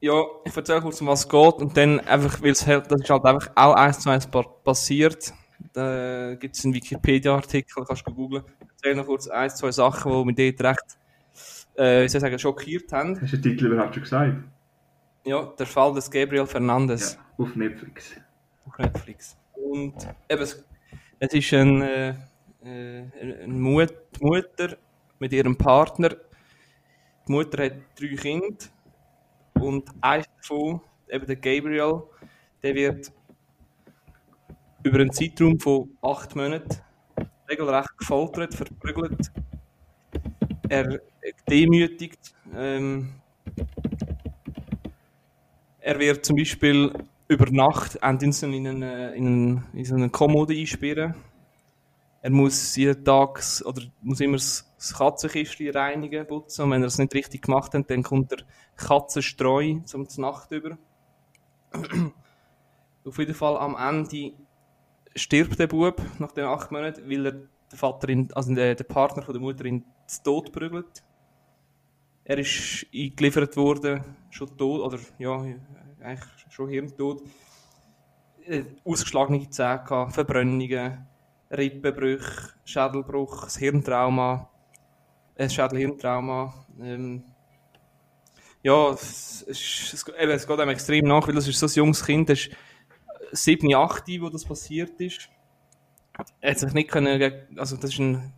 Ja, ich erzähle kurz, um was es geht und dann einfach, weil es halt, das ist halt einfach auch eins zu eins pa- passiert. Da gibt es einen Wikipedia-Artikel, kannst du googlen. Ich erzähle noch kurz eins, zwei Sachen, die mich dort recht, äh, wie soll ich sagen, schockiert haben. Hast du den Titel überhaupt schon gesagt? Ja, der Fall des Gabriel Fernandes Ja, auf Netflix. auf Netflix. Und eben, es, ist ein, äh, eine Mut, Mutter mit ihrem Partner. Die Mutter hat drei Kinder und eins davon, eben der Gabriel, der wird über einen Zeitraum von acht Monaten regelrecht gefoltert, verprügelt, er demütigt. Ähm, er wird zum Beispiel über Nacht in so in, eine, in, einen, in so eine Kommode einsperren. Er muss jeden Tag oder muss immer das Katzenkistchen reinigen, putzen. Und wenn er es nicht richtig gemacht hat, dann kommt der Katzenstreu zum Nacht über. Auf jeden Fall am Ende stirbt der Bub nach den acht Monaten, weil er der Vater, ihn, also der, der Partner von der Mutter zu Tod prügelt. Er ist eingeliefert worden, schon tot, oder ja, eigentlich schon hirntot. Äh, Ausgeschlagene Zähne, Verbrennungen, Rippenbrüche, Schädelbruch, das Hirntrauma, ein Schädelhirntrauma. Ähm, ja, es, es, es, eben, es geht einem extrem nach, weil das ist so ein junges Kind, das ist 7, 8, wo das passiert ist. Er hat sich nicht können, also das ist ein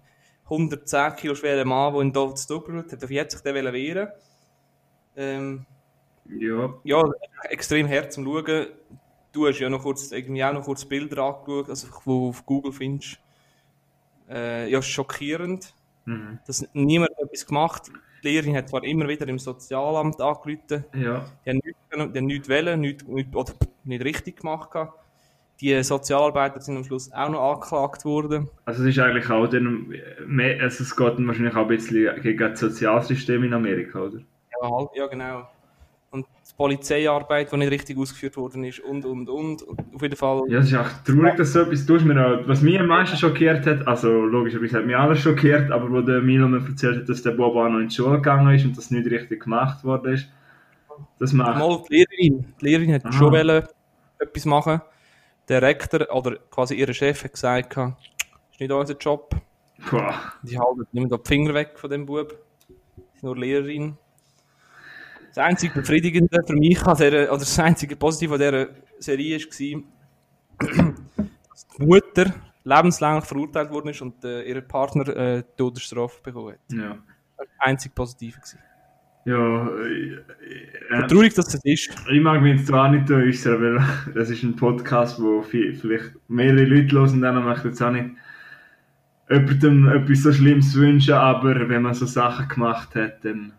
110 Kilo schwerer Mann, der da zu Tod hat, auf jetzt sich den wehren. Ähm, Ja, ja, extrem hart zum Schauen. Du hast ja noch kurz, irgendwie auch noch kurz Bilder angeschaut, also die du auf Google findest. Äh, ja, schockierend, mhm. dass niemand etwas gemacht Die Lehrerin hat zwar immer wieder im Sozialamt angerufen, ja. die haben nichts, die haben nichts wollen, nichts, nichts, oder nicht richtig gemacht. gehabt. Die Sozialarbeiter sind am Schluss auch noch angeklagt worden. Also es ist eigentlich auch dann, mehr, also es geht wahrscheinlich auch ein bisschen gegen das Sozialsystem in Amerika, oder? Ja, ja genau. Die Polizeiarbeit, die nicht richtig ausgeführt worden ist und, und, und. auf jeden Fall... Ja, es ist echt traurig, dass so etwas tust. Auch, was mich am meisten schockiert hat, also logischerweise hat mich alles schockiert, aber wo der Milo mir erzählt hat, dass der Bob auch noch in die Schule gegangen ist und das nicht richtig gemacht worden ist, das macht... Mal die Lehrerin. Die Lehrerin hat Aha. schon wollen, etwas machen. Der Rektor oder quasi ihr Chef hat gesagt, gehabt, ist nicht unser Job. Boah. Die halten nicht mehr die Finger weg von dem Bub. Ist nur Lehrerin. Das einzige Befriedigende für mich an dieser, oder das einzige Positive an dieser Serie war, dass die Mutter lebenslänglich verurteilt worden ist und äh, ihr Partner äh, Todesstrafe bekommen hat. Ja. Das war das einzige Positive. gewesen. Ja, äh, äh, Traurig, dass das ist. ich mag mich jetzt zwar nicht äußern, weil das ist ein Podcast, wo viel, vielleicht mehrere Leute hören, dann möchte ich jetzt auch nicht jemandem etwas so Schlimmes wünschen, aber wenn man so Sachen gemacht hat, dann...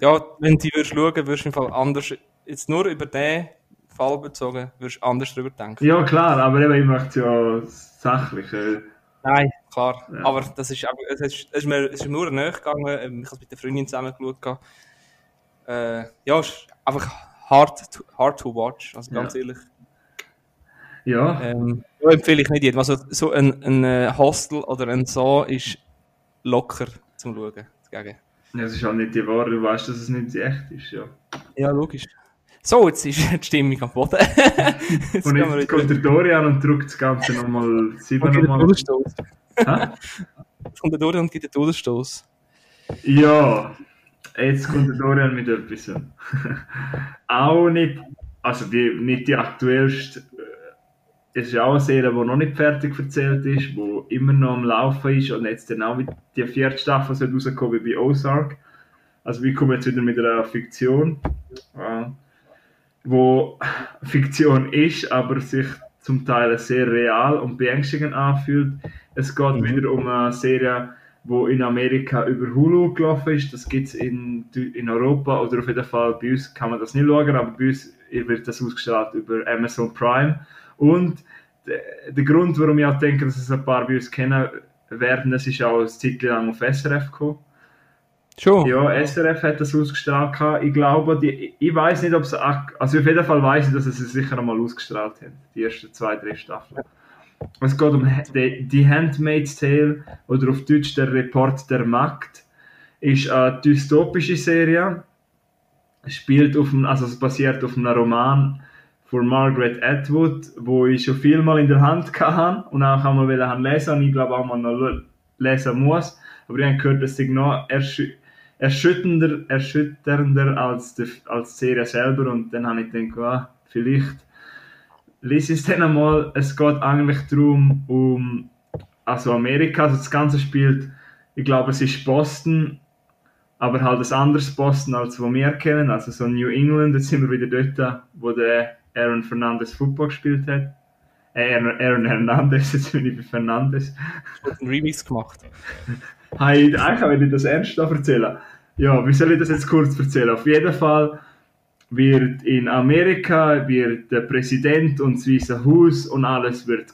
Ja, wenn du würdest schauen, würdest du im Fall anders, jetzt nur über den Fall bezogen, würdest du anders darüber denken. Ja, klar, aber eben, ich möchte ja sachlich... Äh, Nein, klar. Ja. Aber das ist, aber es ist, es ist mir, es ist mir nur näher gegangen. Ähm, Ich habe es mit der Freundin zusammen geschaut. Äh, ja, es ist einfach hard to, hard to watch, also ganz Ja. ehrlich. ja, Ähm, ja, empfehle ich nicht jedem. Also so ein, ein äh, Hostel oder ein So ist locker zum Schauen. Dagegen. Ja, Es ist halt nicht die Wahrheit, du weißt, dass es nicht echt ist, ja. Ja, logisch. So, jetzt ist die Stimmung am Boden. jetzt Und jetzt kommt der Dorian und drückt das Ganze nochmal sieben und nochmal. Todesstoß. Hä? Kommt der Dorian und gibt einen Todesstoß. Ja, jetzt kommt der Dorian mit etwas. auch nicht, also die, nicht die aktuellste, ist auch eine Serie, die noch nicht fertig erzählt ist, die immer noch am Laufen ist und jetzt dann auch mit die vierte Staffel soll rauskommen wie bei Ozark. Also wir kommen jetzt wieder mit einer Fiktion. Äh, wo Fiktion ist, aber sich zum Teil sehr real und beängstigend anfühlt. Es geht mhm. wieder um eine Serie, wo in Amerika über Hulu gelaufen ist. Das gibt es in, in Europa oder auf jeden Fall bei uns kann man das nicht schauen, aber bei uns wird das ausgestrahlt über Amazon Prime. Und der Grund, warum ich auch denke, dass es ein paar bei uns kennen werden, das ist auch eine Zeit lang auf SRF gekommen. Schon? Ja, SRF hat das ausgestrahlt. Ich glaube, die, ich weiß nicht, ob es. Also, auf jeden Fall weiß ich, dass es sicher einmal ausgestrahlt hat. Die ersten zwei, drei Staffeln. Es geht um die, Handmaid's Tale oder auf Deutsch der Report der Macht. Ist eine dystopische Serie. Spielt auf also es basiert auf einem Roman von Margaret Atwood, wo ich schon viel mal in der Hand hatte und auch einmal lesen und ich glaube auch mal noch lesen muss. Aber ich habe gehört, dass es noch erschü erschütternder, erschütternder als die, als die Serie selber und dann habe ich gedacht, ah, vielleicht lese ich es dann einmal. Es geht eigentlich darum, um also Amerika, also das Ganze spielt, ich glaube es ist Boston, aber halt ein anderes Boston, als wo wir kennen, also so New England, jetzt sind wir wieder dort, wo der Aaron Fernandez Football gespielt hat. Äh, Aaron Hernandez, jetzt bin ich bei Fernandez. Du hast einen Remix gemacht. hey, eigentlich will ich das ernst erzählen. Ja, wie soll ich das jetzt kurz erzählen? Auf jeden Fall wird in Amerika wird der Präsident und das Weiße Haus und alles wird,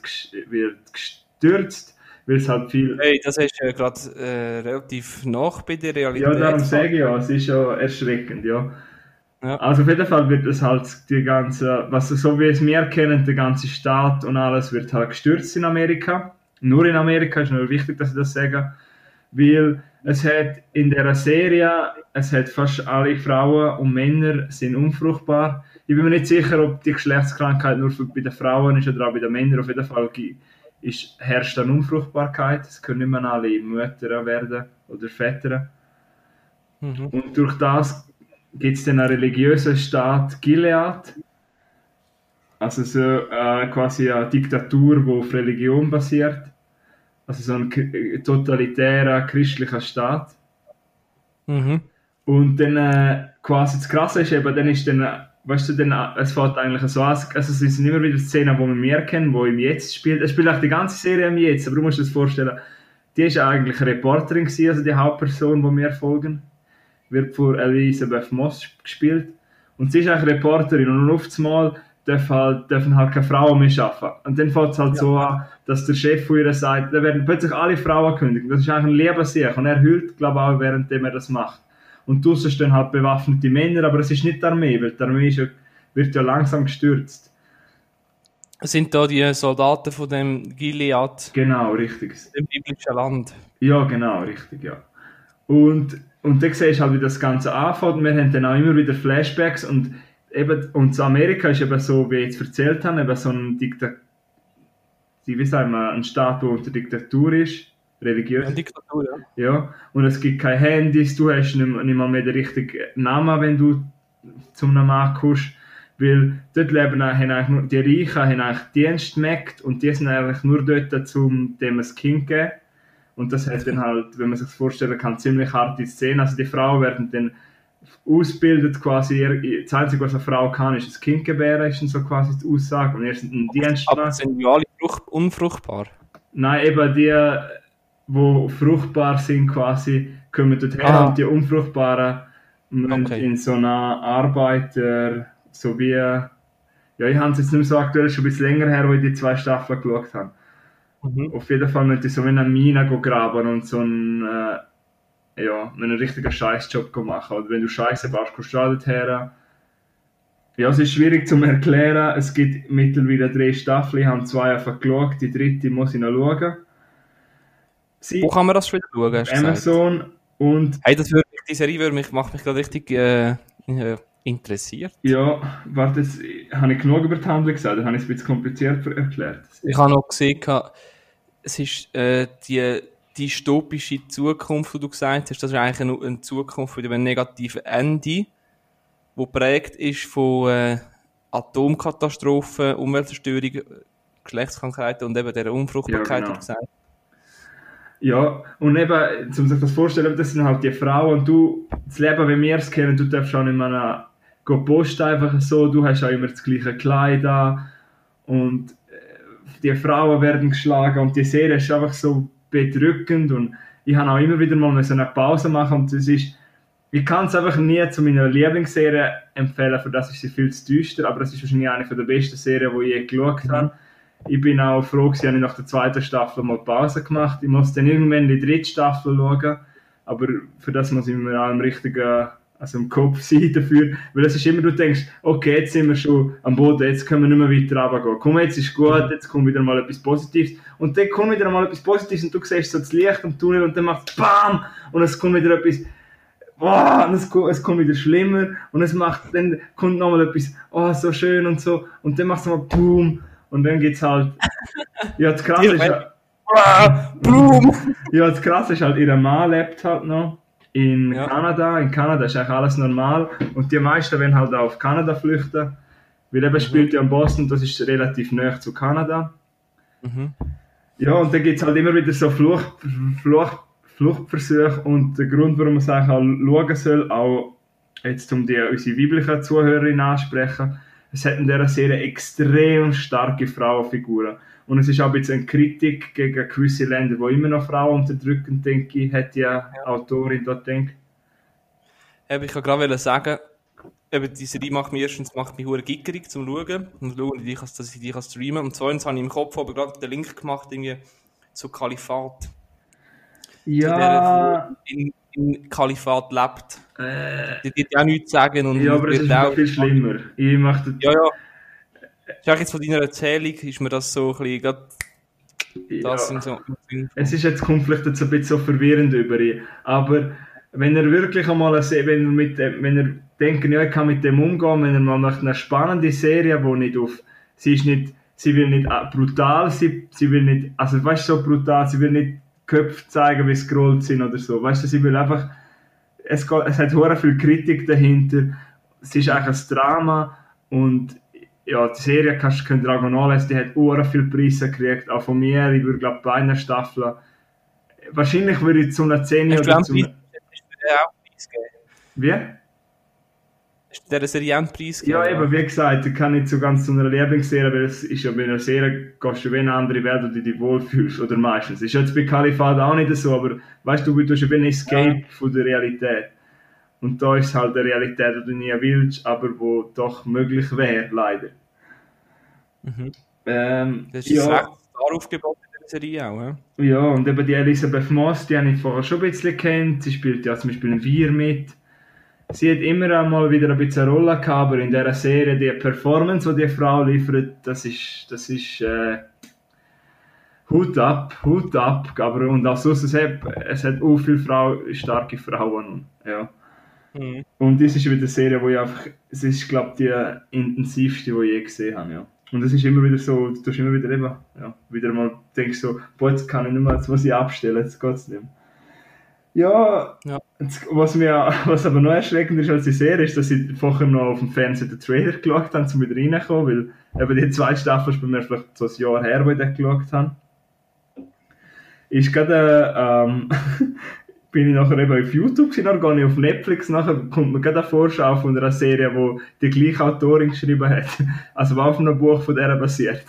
wird gestürzt, weil es halt viel... Hey, das ist ja gerade äh, relativ nach bei der Realität. Ja, darum sage ich ja, es ist ja erschreckend, ja. Ja. Also auf jeden Fall wird es halt die ganze, was so wie es wir kennen, der ganze Staat und alles wird halt gestürzt in Amerika. Nur in Amerika ist nur wichtig, dass ich das sage, weil es hat in der Serie, es hat fast alle Frauen und Männer sind unfruchtbar. Ich bin mir nicht sicher, ob die Geschlechtskrankheit nur bei den Frauen ist oder auch bei den Männern. Auf jeden Fall ist, herrscht eine Unfruchtbarkeit. Es können nicht mehr alle Mütter werden oder Väter. Mhm. Und durch das gibt es dann einen religiösen Staat Gilead. Also so äh, quasi eine Diktatur, die auf Religion basiert also so ein totalitärer christlicher Staat. Mhm. Und dann äh, quasi das Krasse ist eben, dann ist dann, weißt du, dann, es fällt eigentlich so an, also es sind immer wieder Szenen, die wir mehr kennen, wo im Jetzt spielt. Es spielt auch die ganze Serie im Jetzt, aber du musst dir das vorstellen, die ist eigentlich eine Reporterin gewesen, also die Hauptperson, die wir folgen, wird von Elisabeth Moss gespielt. Und sie ist eigentlich Reporterin und auf einmal dürfen halt, dürfen halt keine Frauen mehr arbeiten. Und dann fängt es halt ja. so an, dass der Chef von ihr sagt, da werden plötzlich alle Frauen kündigen. Das ist eigentlich ein Lebenssieg. Und er hüllt, glaube ich, auch, währenddem er das macht. Und draussen stehen halt bewaffnete Männer, aber es ist nicht die Armee, weil die Armee ja, wird ja langsam gestürzt. Sind da die Soldaten von dem Gilead? Genau, richtig. Dem biblischen Land. Ja, genau, richtig, ja. Und, und dann siehst du halt, wie das Ganze anfängt. Wir haben dann auch immer wieder Flashbacks und eben, und Amerika ist eben so, wie ich jetzt erzählt habe, eben so ein Diktatur, wie sagen wir, ein Staat, der unter Diktatur ist, religiös. Eine Diktatur, ja. ja. Und es gibt keine Handys, du hast nicht, nicht mal mehr den richtigen Namen, wenn du zum Namen kommst. Weil dort leben haben eigentlich nur, die Reichen haben eigentlich Dienstmägde und die sind eigentlich nur dort, um dem ein Kind zu geben. Und das hat dann halt, wenn man sich das vorstellen kann, ziemlich harte Szene. Also die Frauen werden dann ausbildet quasi, das Einzige, was eine Frau kann, ist das Kind gebären, ist so quasi die Aussage. Und erst ein Dienst. Aber sind die alle unfruchtbar? Nein, eben die, die fruchtbar sind quasi, kommen dorthin ah. und die Unfruchtbaren müssen okay. in so einer Arbeiter, so wie, ja, ich habe es jetzt nicht mehr so aktuell, schon ein bisschen länger her, wo ich die zwei Staffeln geschaut habe. Mhm. Auf jeden Fall müssen die so wie eine Mine graben und so ein, äh, ja, einen richtigen Scheißjob machen. Oder wenn du Scheiße baust, kommst du auch her. Ja, es ist schwierig zu erklären. Es gibt mittlerweile drei Staffeln. Ich habe zwei einfach geschaut. Die dritte muss ich noch schauen. Sie Wo kann man das schon wieder schauen? Amazon und. Hey, das würde die Serie würde mich, macht mich gerade richtig äh, äh, interessiert. Ja, warte, jetzt, habe ich genug über die Handlung gesagt? Dann habe ich es ein bisschen kompliziert erklärt. Ich habe noch gesehen, es ist äh, die dystopische Zukunft, die du gesagt hast, das ist eigentlich eine, eine Zukunft mit einem negativen Ende, wo prägt ist von äh, Atomkatastrophen, Umweltzerstörung, Geschlechtskrankheiten und eben der Unfruchtbarkeit, ja, genau. gesagt ja, und eben, um sich das vorzustellen, das sind halt die Frauen und du, das Leben, wie wir es kennen, du darfst auch nicht mehr geht die Post einfach so, du hast auch immer das gleiche Kleid an und die Frauen werden geschlagen und die Serie ist einfach so bedrückend und ich habe auch immer wieder mal so eine Pause machen und es ist ich kann es einfach nie zu meiner Lieblingsserie empfehlen, für das ist sie viel zu düster, aber es ist wahrscheinlich eine der besten Serien, die ich je geschaut habe. Ich bin auch froh, dass ich nach der zweiten Staffel mal Pause gemacht Ich muss dann irgendwann die dritte Staffel schauen, aber für das muss ich mir auch im richtigen, also im Kopf sein dafür, weil es ist immer, du denkst, okay, jetzt sind wir schon am Boden, jetzt können wir nicht mehr weiter runtergehen. Komm, jetzt ist gut, jetzt kommt wieder mal etwas Positives. Und dann kommt wieder mal etwas Positives und du siehst so das Licht am Tunnel und dann macht es BAM! Und es kommt wieder etwas boah, und es, es kommt wieder schlimmer und es macht, dann kommt nochmal etwas, oh, so schön und so, und dann macht es mal Boom, und dann geht's halt, ja, das Krasse ist halt, Boom! ja, das Krasse ist halt, ihre Mann lebt halt noch in ja. Kanada, in Kanada ist eigentlich alles normal, und die meisten werden halt auch auf Kanada flüchten, weil eben mhm. spielt ja in Boston, das ist relativ nah zu Kanada. Mhm. Ja, und dann gibt es halt immer wieder so Flucht, Flucht, Fluchtversuche und der Grund, warum man es eigentlich auch schauen soll, auch jetzt um die, unsere weiblichen Zuhörerinnen ansprechen, es hat in dieser Serie extrem starke Frauenfiguren. Und es ist auch ein bisschen eine Kritik gegen gewisse Länder, wo immer noch Frauen unterdrücken, denke ich, hat die ja. Autorin dort denkt. ich kann gerade sagen, eben die Serie macht mich erstens macht mich gickerig zum Schauen und schauen, dass ich die streamen kann. Und zweitens habe ich im Kopf aber gerade den Link gemacht irgendwie zu Kalifat. Ja. In, in Kalifat lebt. Äh, die wird ja nichts sagen. Und ja, aber es ist auch viel schlimmer. Ich möchte... Ja, ja. Ist jetzt von deiner Erzählung, ist mir das so ein bisschen... Grad, das ja. so, es ist jetzt kommt vielleicht jetzt ein bisschen so verwirrend über ihn, aber wenn er wirklich einmal wenn er mit wenn er denkt, ja, ich kann mit dem umgehen, wenn er mal nach einer spannenden Serie, wo nicht auf, sie ist nicht, sie will nicht äh, brutal, sie, sie will nicht, also weißt du, so brutal, sie will nicht Köpfe zeigen, wie sie gerollt sind oder so. Weißt du, sie will einfach, es, geht, es hat sehr viel Kritik dahinter. Es ist eigentlich ein Drama und ja, die Serie kannst, könnt ihr auch nachlesen, die hat sehr viele Preise gekriegt, auch von mir, ich würde glaube bei einer Staffel. Wahrscheinlich würde ich zu einer 10 oder zu einer... Wie? Ist der Serie einen Preis gegeben? Ja, eben, wie gesagt, ich kann nicht so ganz zu einer Lieblingsserie, weil es ist ja bei einer Serie, gehst du eine andere Welt, wo du dich wohlfühlst, oder meistens. Ist jetzt bei Kalifat auch nicht so, aber weißt du, du wie ein Escape ja. von der Realität. Und da ist halt eine Realität, die du nie willst, aber wo doch möglich wäre, leider. Mhm. Ähm, das ist ja. Star-Aufgebot in der Serie auch, ja? Ja, und eben die Elisabeth Moss, die habe ich vorher schon ein bisschen kennt. Sie spielt ja zum Beispiel in Wir mit sie hat immer einmal wieder ein bisschen eine Rolle gehabt, aber in dieser Serie, die Performance, die die Frau liefert, das ist, das ist äh, Hut ab, Hut ab, aber und auch sonst, es hat, es hat auch viele Frauen, starke Frauen, ja. Mhm. Und das ist wieder eine Serie, wo ich einfach, es ist, glaube ich, die intensivste, die ich je gesehen habe, ja. Und es ist immer wieder so, du tust immer wieder eben, ja, wieder mal denkst so, boah, jetzt kann ich nicht mehr, jetzt muss ich abstellen, jetzt geht es nicht mehr. Ja, ja. was, mir, was aber noch erschreckend ist als die Serie, ist, dass ich vorher noch auf dem Fernsehen den Trailer geschaut habe, um wieder reinzukommen, weil eben die zweite Staffel ist bei mir vielleicht so ein Jahr her, wo ich den geschaut habe. Ist gerade, ähm, bin ich nachher eben auf YouTube gewesen, dann gehe ich auf Netflix, nachher kommt mir gerade eine Vorschau von einer Serie, wo die gleiche Autorin geschrieben hat, also auf einem Buch von der basiert.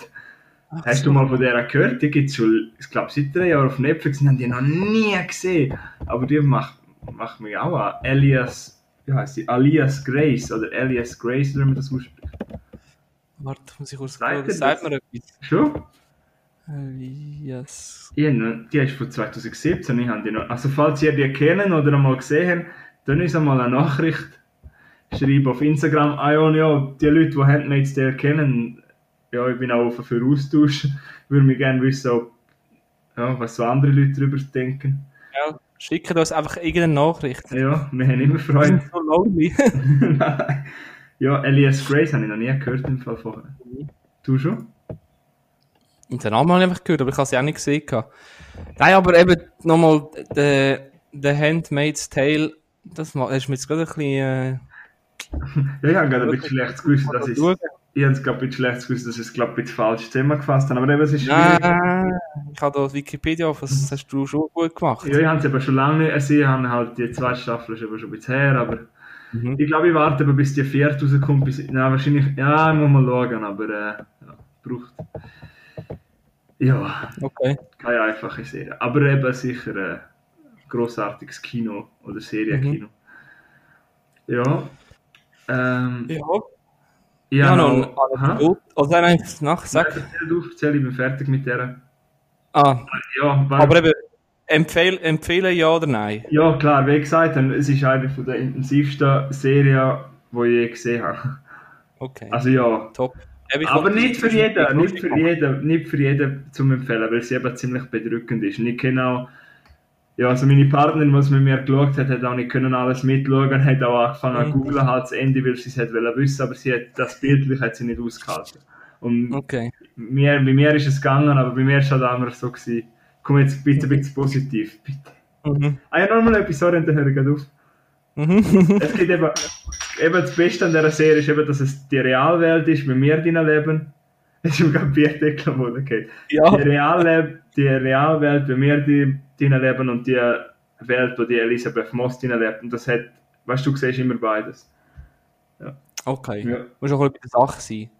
Ach Hast so. du mal von der gehört? Die gibt es schon, ich glaube, seit drei Jahren auf Netflix und haben die noch nie gesehen. Aber die macht, macht mich auch an. Elias, wie heißt die? Alias Grace oder Elias Grace, wie man das ausspricht. Warte, muss ich kurz gucken. Sagt mir etwas. Schon? Elias. Ja, die ist von 2017. Ich die noch, also, falls ihr die kennen oder einmal gesehen habt, dann ist einmal eine Nachricht schreiben auf Instagram. Ah ja, ja, die Leute, die Handmaid's Tale kennen, ja, ich bin auch offen für Austausch. Würde mich gerne wissen, ob, ja, was so andere Leute darüber denken. Ja, schicken uns einfach irgendeine Nachricht. Ja, wir haben immer Freude. so lonely. ja, Elias Grace habe ich noch nie gehört im Fall vorher. Mhm. Du schon? Und den Namen habe ich einfach gehört, aber ich habe sie auch nicht gesehen. Nein, aber eben nochmal, The, The Handmaid's Tale, das ist mir jetzt gerade ein bisschen... Äh, ja, ich habe gerade ein bisschen schlecht gewusst, dass ich ich habe es gerade ein bisschen schlecht gewusst, dass ich es glaube ich ein bisschen falsch zusammengefasst habe, aber eben, es ist schwierig. Nein, ich habe da Wikipedia auf, das hast du schon gut gemacht. Ja, ich habe es aber schon lange nicht gesehen, ich habe halt die zweite Staffel ist aber schon ein bisschen her, aber Mhm. Ich glaube, ich warte aber bis die vierte rauskommt. Bis, nein, wahrscheinlich, ja, ich muss mal schauen, aber äh, ja, braucht. Ja, Okay. keine einfache Serie. Aber eben sicher ein grossartiges Kino oder Serienkino. Ja. Ähm, Ja. Ja, habe noch noch. Anekdote. Oder nein, nach, Nein, sag. erzähl du, erzähl, ich bin fertig mit der. Ah, Ja, weil, aber eben, empfehl, empfehlen ja oder nein? ja, klar, wie gesagt, es ist eine von der intensivsten Serien, die ich je gesehen habe. Okay. Also ja. Top. Aber wollte- nicht für jeden, nicht für jeden, nicht für jeden zum Empfehlen, weil sie eben ziemlich bedrückend ist. Und ich kenne auch, ja, also meine Partnerin, die es mit mir geschaut hat, hat auch nicht können alles mitschauen, hat auch angefangen zu Mhm. googeln, halt das Ende, weil sie es hat wollen wissen, aber sie hat, das bildlich hat sie nicht ausgehalten. Und Okay. mir, bei mir ist es gegangen, aber bei mir ist es halt immer so gewesen, komm jetzt bitte, bitte positiv, bitte. Mhm. Ah ja, nochmal etwas, sorry, dann höre ich auf. Mhm. Es gibt eben, eben das Beste an dieser Serie ist eben, dass es die Realwelt ist, wie wir drin leben. Es ist im Bierdeckel, wo der geht. ja. Die, Realleb die Realwelt, wie wir drin leben und die Welt, wo die Elisabeth Moss drin lebt. Und das hat, weißt du, du siehst immer beides. Okay. Ja, Muss auch ein bisschen Sache sein.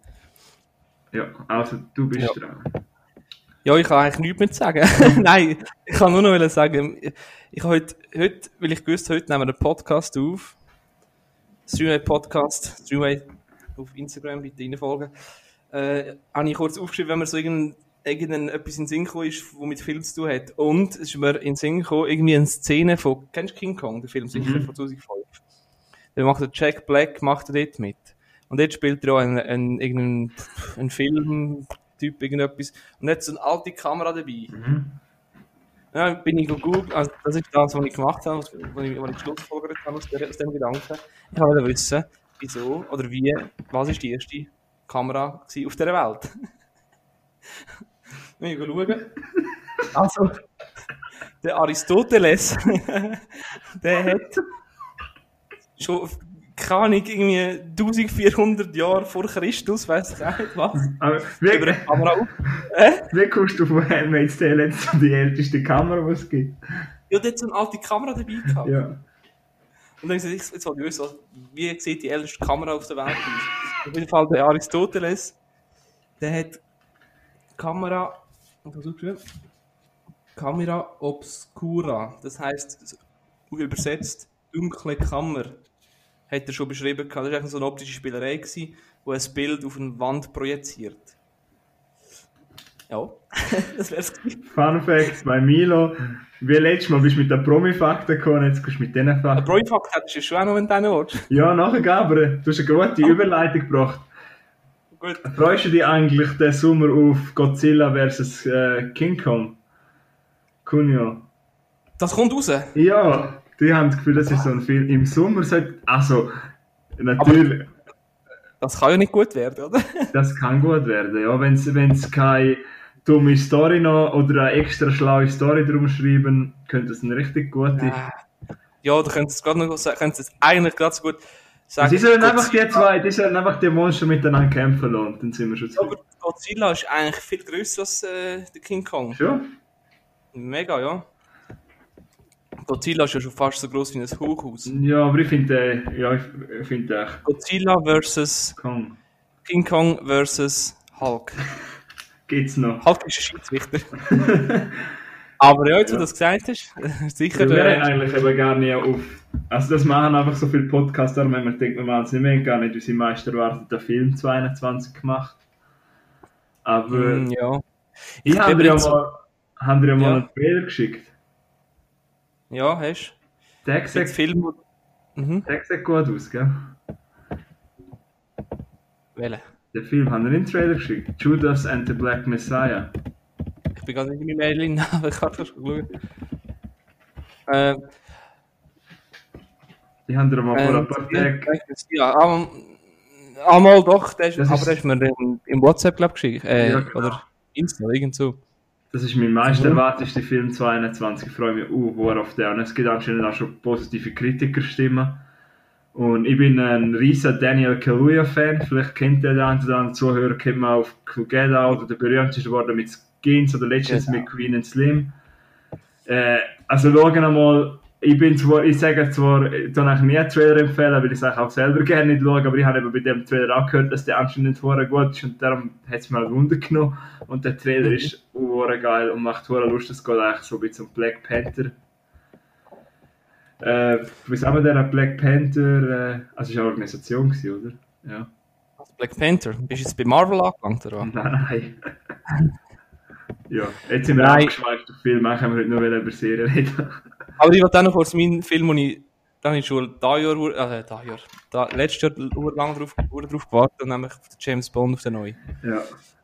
ja. also du bist Ja. dran. Ja, ich kann eigentlich nichts mehr sagen. Nein, ich kann nur noch sagen, ich habe heute, heute, weil ich gewusst heute nehmen wir einen Podcast auf. Streamway Podcast, Streamway auf Instagram, bitte reinfolgen. Äh, habe ich kurz aufgeschrieben, wenn mir so irgendein, irgendein etwas in den Sinn gekommen ist, was mit Film zu tun hat. Und es ist mir in den Sinn gekommen, irgendwie eine Szene von, kennst du King Kong, der Film sicher Mhm. von 2005? Da macht der Jack Black, macht er dort mit. Und dort spielt er auch einen, einen, irgendeinen einen Filmtyp, irgendetwas. Und hat so eine alte Kamera dabei. Mhm. Ja, bin ich gegoogelt, also das ist das, was ich gemacht habe, was was ich, was ich geschlussfolgert habe aus, der, aus dem Gedanken. Ich wollte wissen, wieso oder wie, was ist die erste Kamera auf dieser Welt? Wenn ich schauen. Also, der Aristoteles, der hat schon, keine Ahnung, irgendwie 1400 Jahre vor Christus, weiss ich auch nicht was, Aber über wie, eine Kamera auf. wie kommst du von Handmaid's Tale jetzt zu die älteste Kamera, die es gibt? Ja, der hat so eine alte Kamera dabei gehabt. Ja. Und dann habe ich gesagt, jetzt wollte ich wissen, wie sieht die älteste Kamera auf der Welt aus? Auf jeden Fall der Aristoteles, der hat Kamera, was hast du geschrieben? Kamera obscura, das heisst, übersetzt, dunkle Kammer, hat er schon beschrieben. Das war eigentlich so eine optische Spielerei, gewesen, wo ein Bild auf eine Wand projiziert. Ja, das wär's gewesen. Fun Fact bei Milo. Wie letztes Mal bist du mit den Promi-Fakten gekommen, jetzt kommst du mit diesen Fakten. Broifakt hättest du schon auch noch, wenn du willst. Ja, nachher aber du hast eine gute Überleitung gebracht. Gut. Freust du dich eigentlich den Sommer auf Godzilla vs. Äh, King Kong? Kunio. Das kommt raus. Ja, die haben das Gefühl, das ist so ein Film. Im Sommer sollte. Also, natürlich, Das kann ja nicht gut werden, oder? das kann gut werden. Ja, wenn es keine dumme Story noch oder eine extra schlaue Story drum schreiben, könnte es eine richtig gute. Ja, ja da könnt ihr es gerade noch sagen, könnt ihr es eigentlich gerade so gut sagen. Sie sollen einfach die zwei, die sollen einfach die Monster miteinander kämpfen lassen, und dann sind wir schon zu. aber Godzilla ist eigentlich viel grösser als äh, der King Kong. Schon? Mega, ja. Godzilla ist ja schon fast so groß wie ein Hochhaus. Ja, aber ich finde, äh, ja, ich, finde echt Godzilla versus Kong. King Kong versus Hulk. Geht's noch? Hulk ist ein Schiedsrichter. Aber ja, jetzt, wo du das gesagt hast, sicher. Wir wären Äh, eigentlich eben gar nicht auf. Also, das machen einfach so viele Podcaster, wenn man denkt, wir machen es nicht mehr, gar nicht unseren meist erwarteten Film 22 gemacht. Aber mm, ja. ich habe dir ja mal, haben dir ja mal Ja. einen Trailer geschickt. Ja, hast Der du. sieht, Jetzt Film. Mhm. der sieht gut aus, gell? Welchen? Der Film haben wir einen Trailer geschickt. Judas and the Black Messiah. Ich bin gerade nicht in meinem Mail, aber ich kann das schon schauen. Äh, Die haben dir mal vor Ähm, ein paar Tagen. ja, einmal doch, der ist, Das aber ist- der ist mir im, im WhatsApp, glaube ich, geschickt. Äh, Ja, genau. Oder Insta, irgend so. Das ist mein meist Mhm. erwartetster Film 2021. Ich freue mich uh, sehr auf den. Und es gibt anscheinend auch schon positive Kritikerstimmen. Und ich bin ein riesiger Daniel Kaluuya-Fan. Vielleicht kennt ihr den einen oder anderen Zuhörer, kennt man auf Get Out oder berühmt ist geworden mit Skins oder letztens Genau. mit Queen and Slim. Äh, also schauen einmal, ich bin zwar, ich sage zwar, ich kann eigentlich nie einen Trailer empfehlen, weil ich es auch selber gerne nicht schaue, aber ich habe eben bei dem Trailer auch gehört, dass der anscheinend vorher gut ist und darum hat es mir halt Wunder genommen. Und der Trailer Mhm. ist hure geil und macht hure Lust, es geht eigentlich so ein bisschen um Black Panther. Äh, wie sagen wir der Black Panther, äh, also es war eine Organisation, gewesen, oder? Ja. Black Panther. Bist du jetzt bei Marvel angelangt, oder nein. ja, jetzt sind wir Nein. abgeschweift auf Film, machen wir heute nur über Serien reden. Aber ich wollte auch noch kurz meinen Film, den ich dann der Schule da Jahr, äh, da Jahr, da, letztes Jahr lang drauf, drauf gewartet und nämlich auf den James Bond auf den neuen. Ja,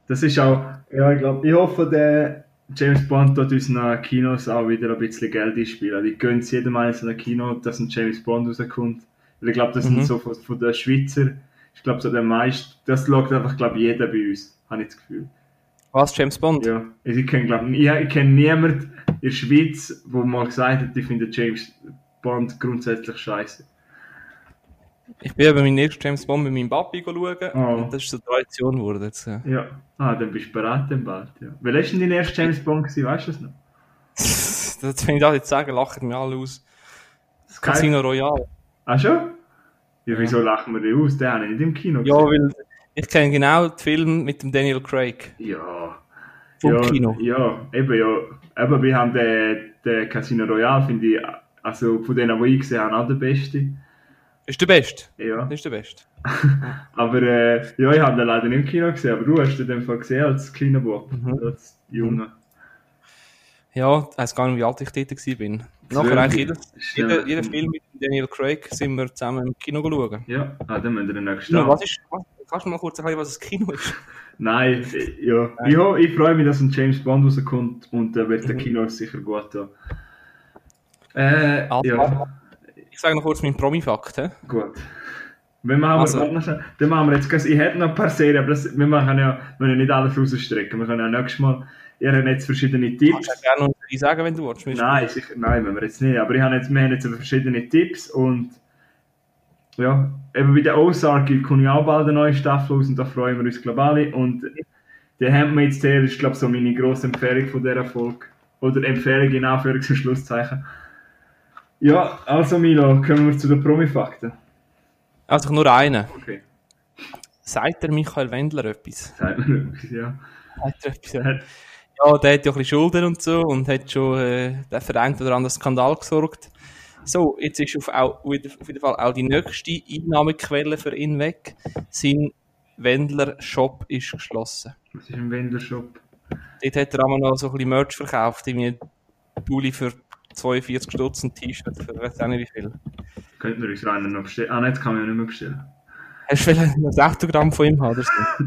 das ist auch, ja, ich glaube, ich hoffe, der James Bond tut unseren Kinos auch wieder ein bisschen Geld einspielen. Die gönnen es jedem einzelnen Kino, dass ein James Bond rauskommt. Weil ich glaube, das Mhm. sind so von, von den Schweizer, ich glaube, so der meiste, das schaut einfach, glaube jeder bei uns, habe ich das Gefühl. Was, James Bond? Ja, ich kenne, glaube ich, ich kenne niemanden in der Schweiz, wo mal gesagt hat, ich finde James Bond grundsätzlich scheiße. Ich bin eben meinen ersten James Bond mit meinem Papi schauen Oh. und das ist so Tradition geworden. Jetzt, äh. Ja, ah, dann bist du bereit dann bald. Ja. Wer ist denn dein erster James Bond gewesen, weißt du das noch? das, wenn ich das jetzt sage, lachen mich alle aus. Das Casino Royale. Ah schon? Ja, wieso lachen wir die aus? Den habe ich nicht im Kino Ja, gesehen. weil ich kenne genau den Film mit dem Daniel Craig Ja. vom ja, Kino. Ja, eben, ja. Eben, wir haben den, den Casino Royale, finde ich, also von denen, die ich gesehen habe, auch der beste. Ist der Beste. Ja. Ist der Beste. Aber, äh, ja, ich habe den leider nicht im Kino gesehen, aber du hast den Fall gesehen als kleiner Bub, Mhm. als Junge. Ja, ich weiß gar nicht, wie alt ich dort war. Nachher eigentlich Stimmt. jeder, jeder Film mit Daniel Craig sind wir zusammen im Kino schauen. Ja, ah, dann müssen wir den nächsten Ja, was ist, was, kannst du mal kurz erklären, was das Kino ist? Nein, ja. Ich, ho- ich freue mich, dass ein James Bond rauskommt und da wird der Mhm. Kino sicher gut tun. Äh, Also, ja. Ich sage noch kurz meinen Promi-Fakt. Gut. Wenn wir, Also- noch schnell. dann machen wir jetzt, ich hätte noch ein paar Serien, aber das, wir machen ja, wir können ja nicht alles rausstrecken. Wir können ja nächstes Mal, ihr habt jetzt verschiedene Kannst du Tipps. ja gerne noch sagen, wenn du willst. Nein, sicher, nein, wenn wir jetzt nicht. Aber ich habe jetzt, wir haben jetzt verschiedene Tipps und ja, eben bei der Ozark kommt ja auch bald eine neue Staffel raus und da freuen wir uns glaube ich alle. Und der Handmaid's Tale ist glaube ich so meine grosse Empfehlung von dieser Folge. Oder Empfehlung in Anführungs- und Schlusszeichen. Ja, also Milo, kommen wir zu den Promi-Fakten. Also nur einen. Okay, Sagt der Michael Wendler etwas? sagt mir etwas, ja. Sagt er etwas? Ja, Ja, der hat ja ein bisschen Schulden und so und hat schon äh, für einen oder anderen Skandal gesorgt. So, jetzt ist auf, au- auf jeden Fall auch die nächste Einnahmequelle für ihn weg. Sein Wendler-Shop ist geschlossen. Was ist ein Wendler-Shop? Dort hat er auch noch so ein bisschen Merch verkauft, irgendwie Pulli für 42 Stutz und T-Shirt für weiß auch nicht wie viel. Könnten wir uns einen noch bestellen? Ah, nein, jetzt kann man ja nicht mehr bestellen. Hast du vielleicht ein Autogramm von ihm haben oder so?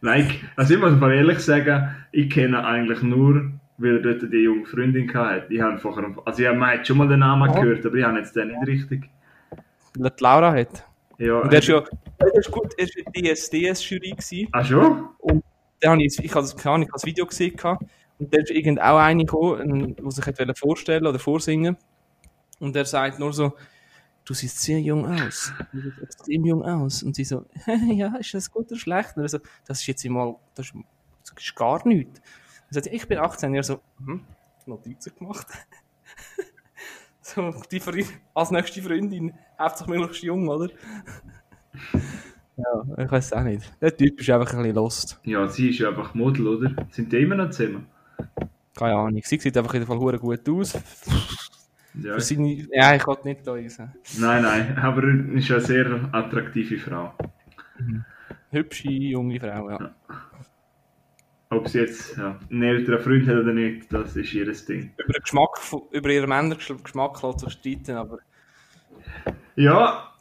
Nein, also ich muss mal ehrlich sagen, ich kenne eigentlich nur, weil er dort die junge Freundin hatte. Ich habe vorher, also ich habe schon mal den Namen Ja. gehört, aber ich habe jetzt den nicht richtig. Weil er die Laura hat. Ja, Und er ist ja, er ist gut, er ist in der DSDS-Jury gewesen. Ah schon? Da habe ich, ich habe das, keine Ahnung, ich habe das Video gesehen gehabt. und da ist irgend auch einer gekommen, der sich hat vorstellen oder vorsingen und er sagt nur so, du siehst sehr jung aus, du siehst extrem jung aus und sie so, ja, ist das gut oder schlecht? Und er so, das ist jetzt mal, das ist, das ist gar nichts. Sagt, ich bin 18, er so, hm, Notizen gemacht. so, die Freundin, als nächste Freundin, hauptsächlich möglichst jung, oder? ja, ich weiß auch nicht. Der Typ ist einfach ein bisschen lost. Ja, sie ist ja einfach Model, oder? Sind die immer noch zusammen? Keine Ahnung. Sie sieht einfach in jeden Fall hure gut aus. Ja. Seine... Ja, ich kann nicht da sagen. Nein, nein, aber ist eine sehr attraktive Frau. Hübsche, junge Frau, ja. Ob sie jetzt ja, einen älteren Freund hat oder nicht, das ist ihr Ding. Über den Geschmack, über ihren Männergeschmack lässt sich streiten, aber... Ja,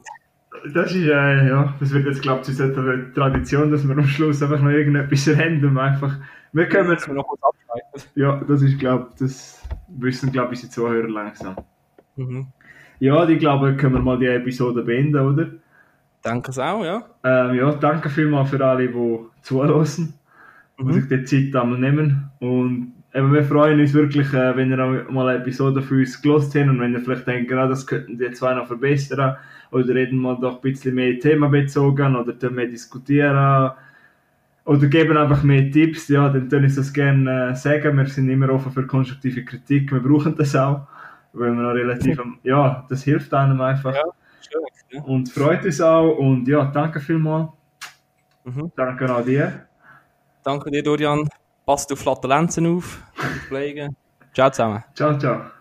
das ist, äh, ja, das wird jetzt, glaube ich, zu einer Tradition, dass wir am Schluss einfach noch irgendetwas random einfach. Wir können, wir noch kurz ja, das ist, glaube ich, das wissen, glaube ich, unsere Zuhörer langsam. Mhm. Ja, ich glaube, können wir mal die Episode beenden, oder? Denke es auch, ja. Ähm, ja, danke vielmals für alle, die zuhören mhm. sich die Zeit einmal nehmen. Und eben, wir freuen uns wirklich, äh, wenn ihr mal eine Episode für uns gelost habt und wenn ihr vielleicht denkt, ah, das könnten die zwei noch verbessern oder reden mal doch ein bisschen mehr themenbezogen oder mehr diskutieren oder geben einfach mehr Tipps, ja, dann können ich das gerne äh, sagen. Wir sind immer offen für konstruktive Kritik. Wir brauchen das auch, weil wir noch relativ, ja, das hilft einem einfach. Ja, schön, ja. Und freut uns auch und ja, danke vielmals. Mhm. Danke auch dir. Danke dir, Dorian. Passt auf Flatulenzen auf, pflegen. Ciao zusammen. Ciao, ciao.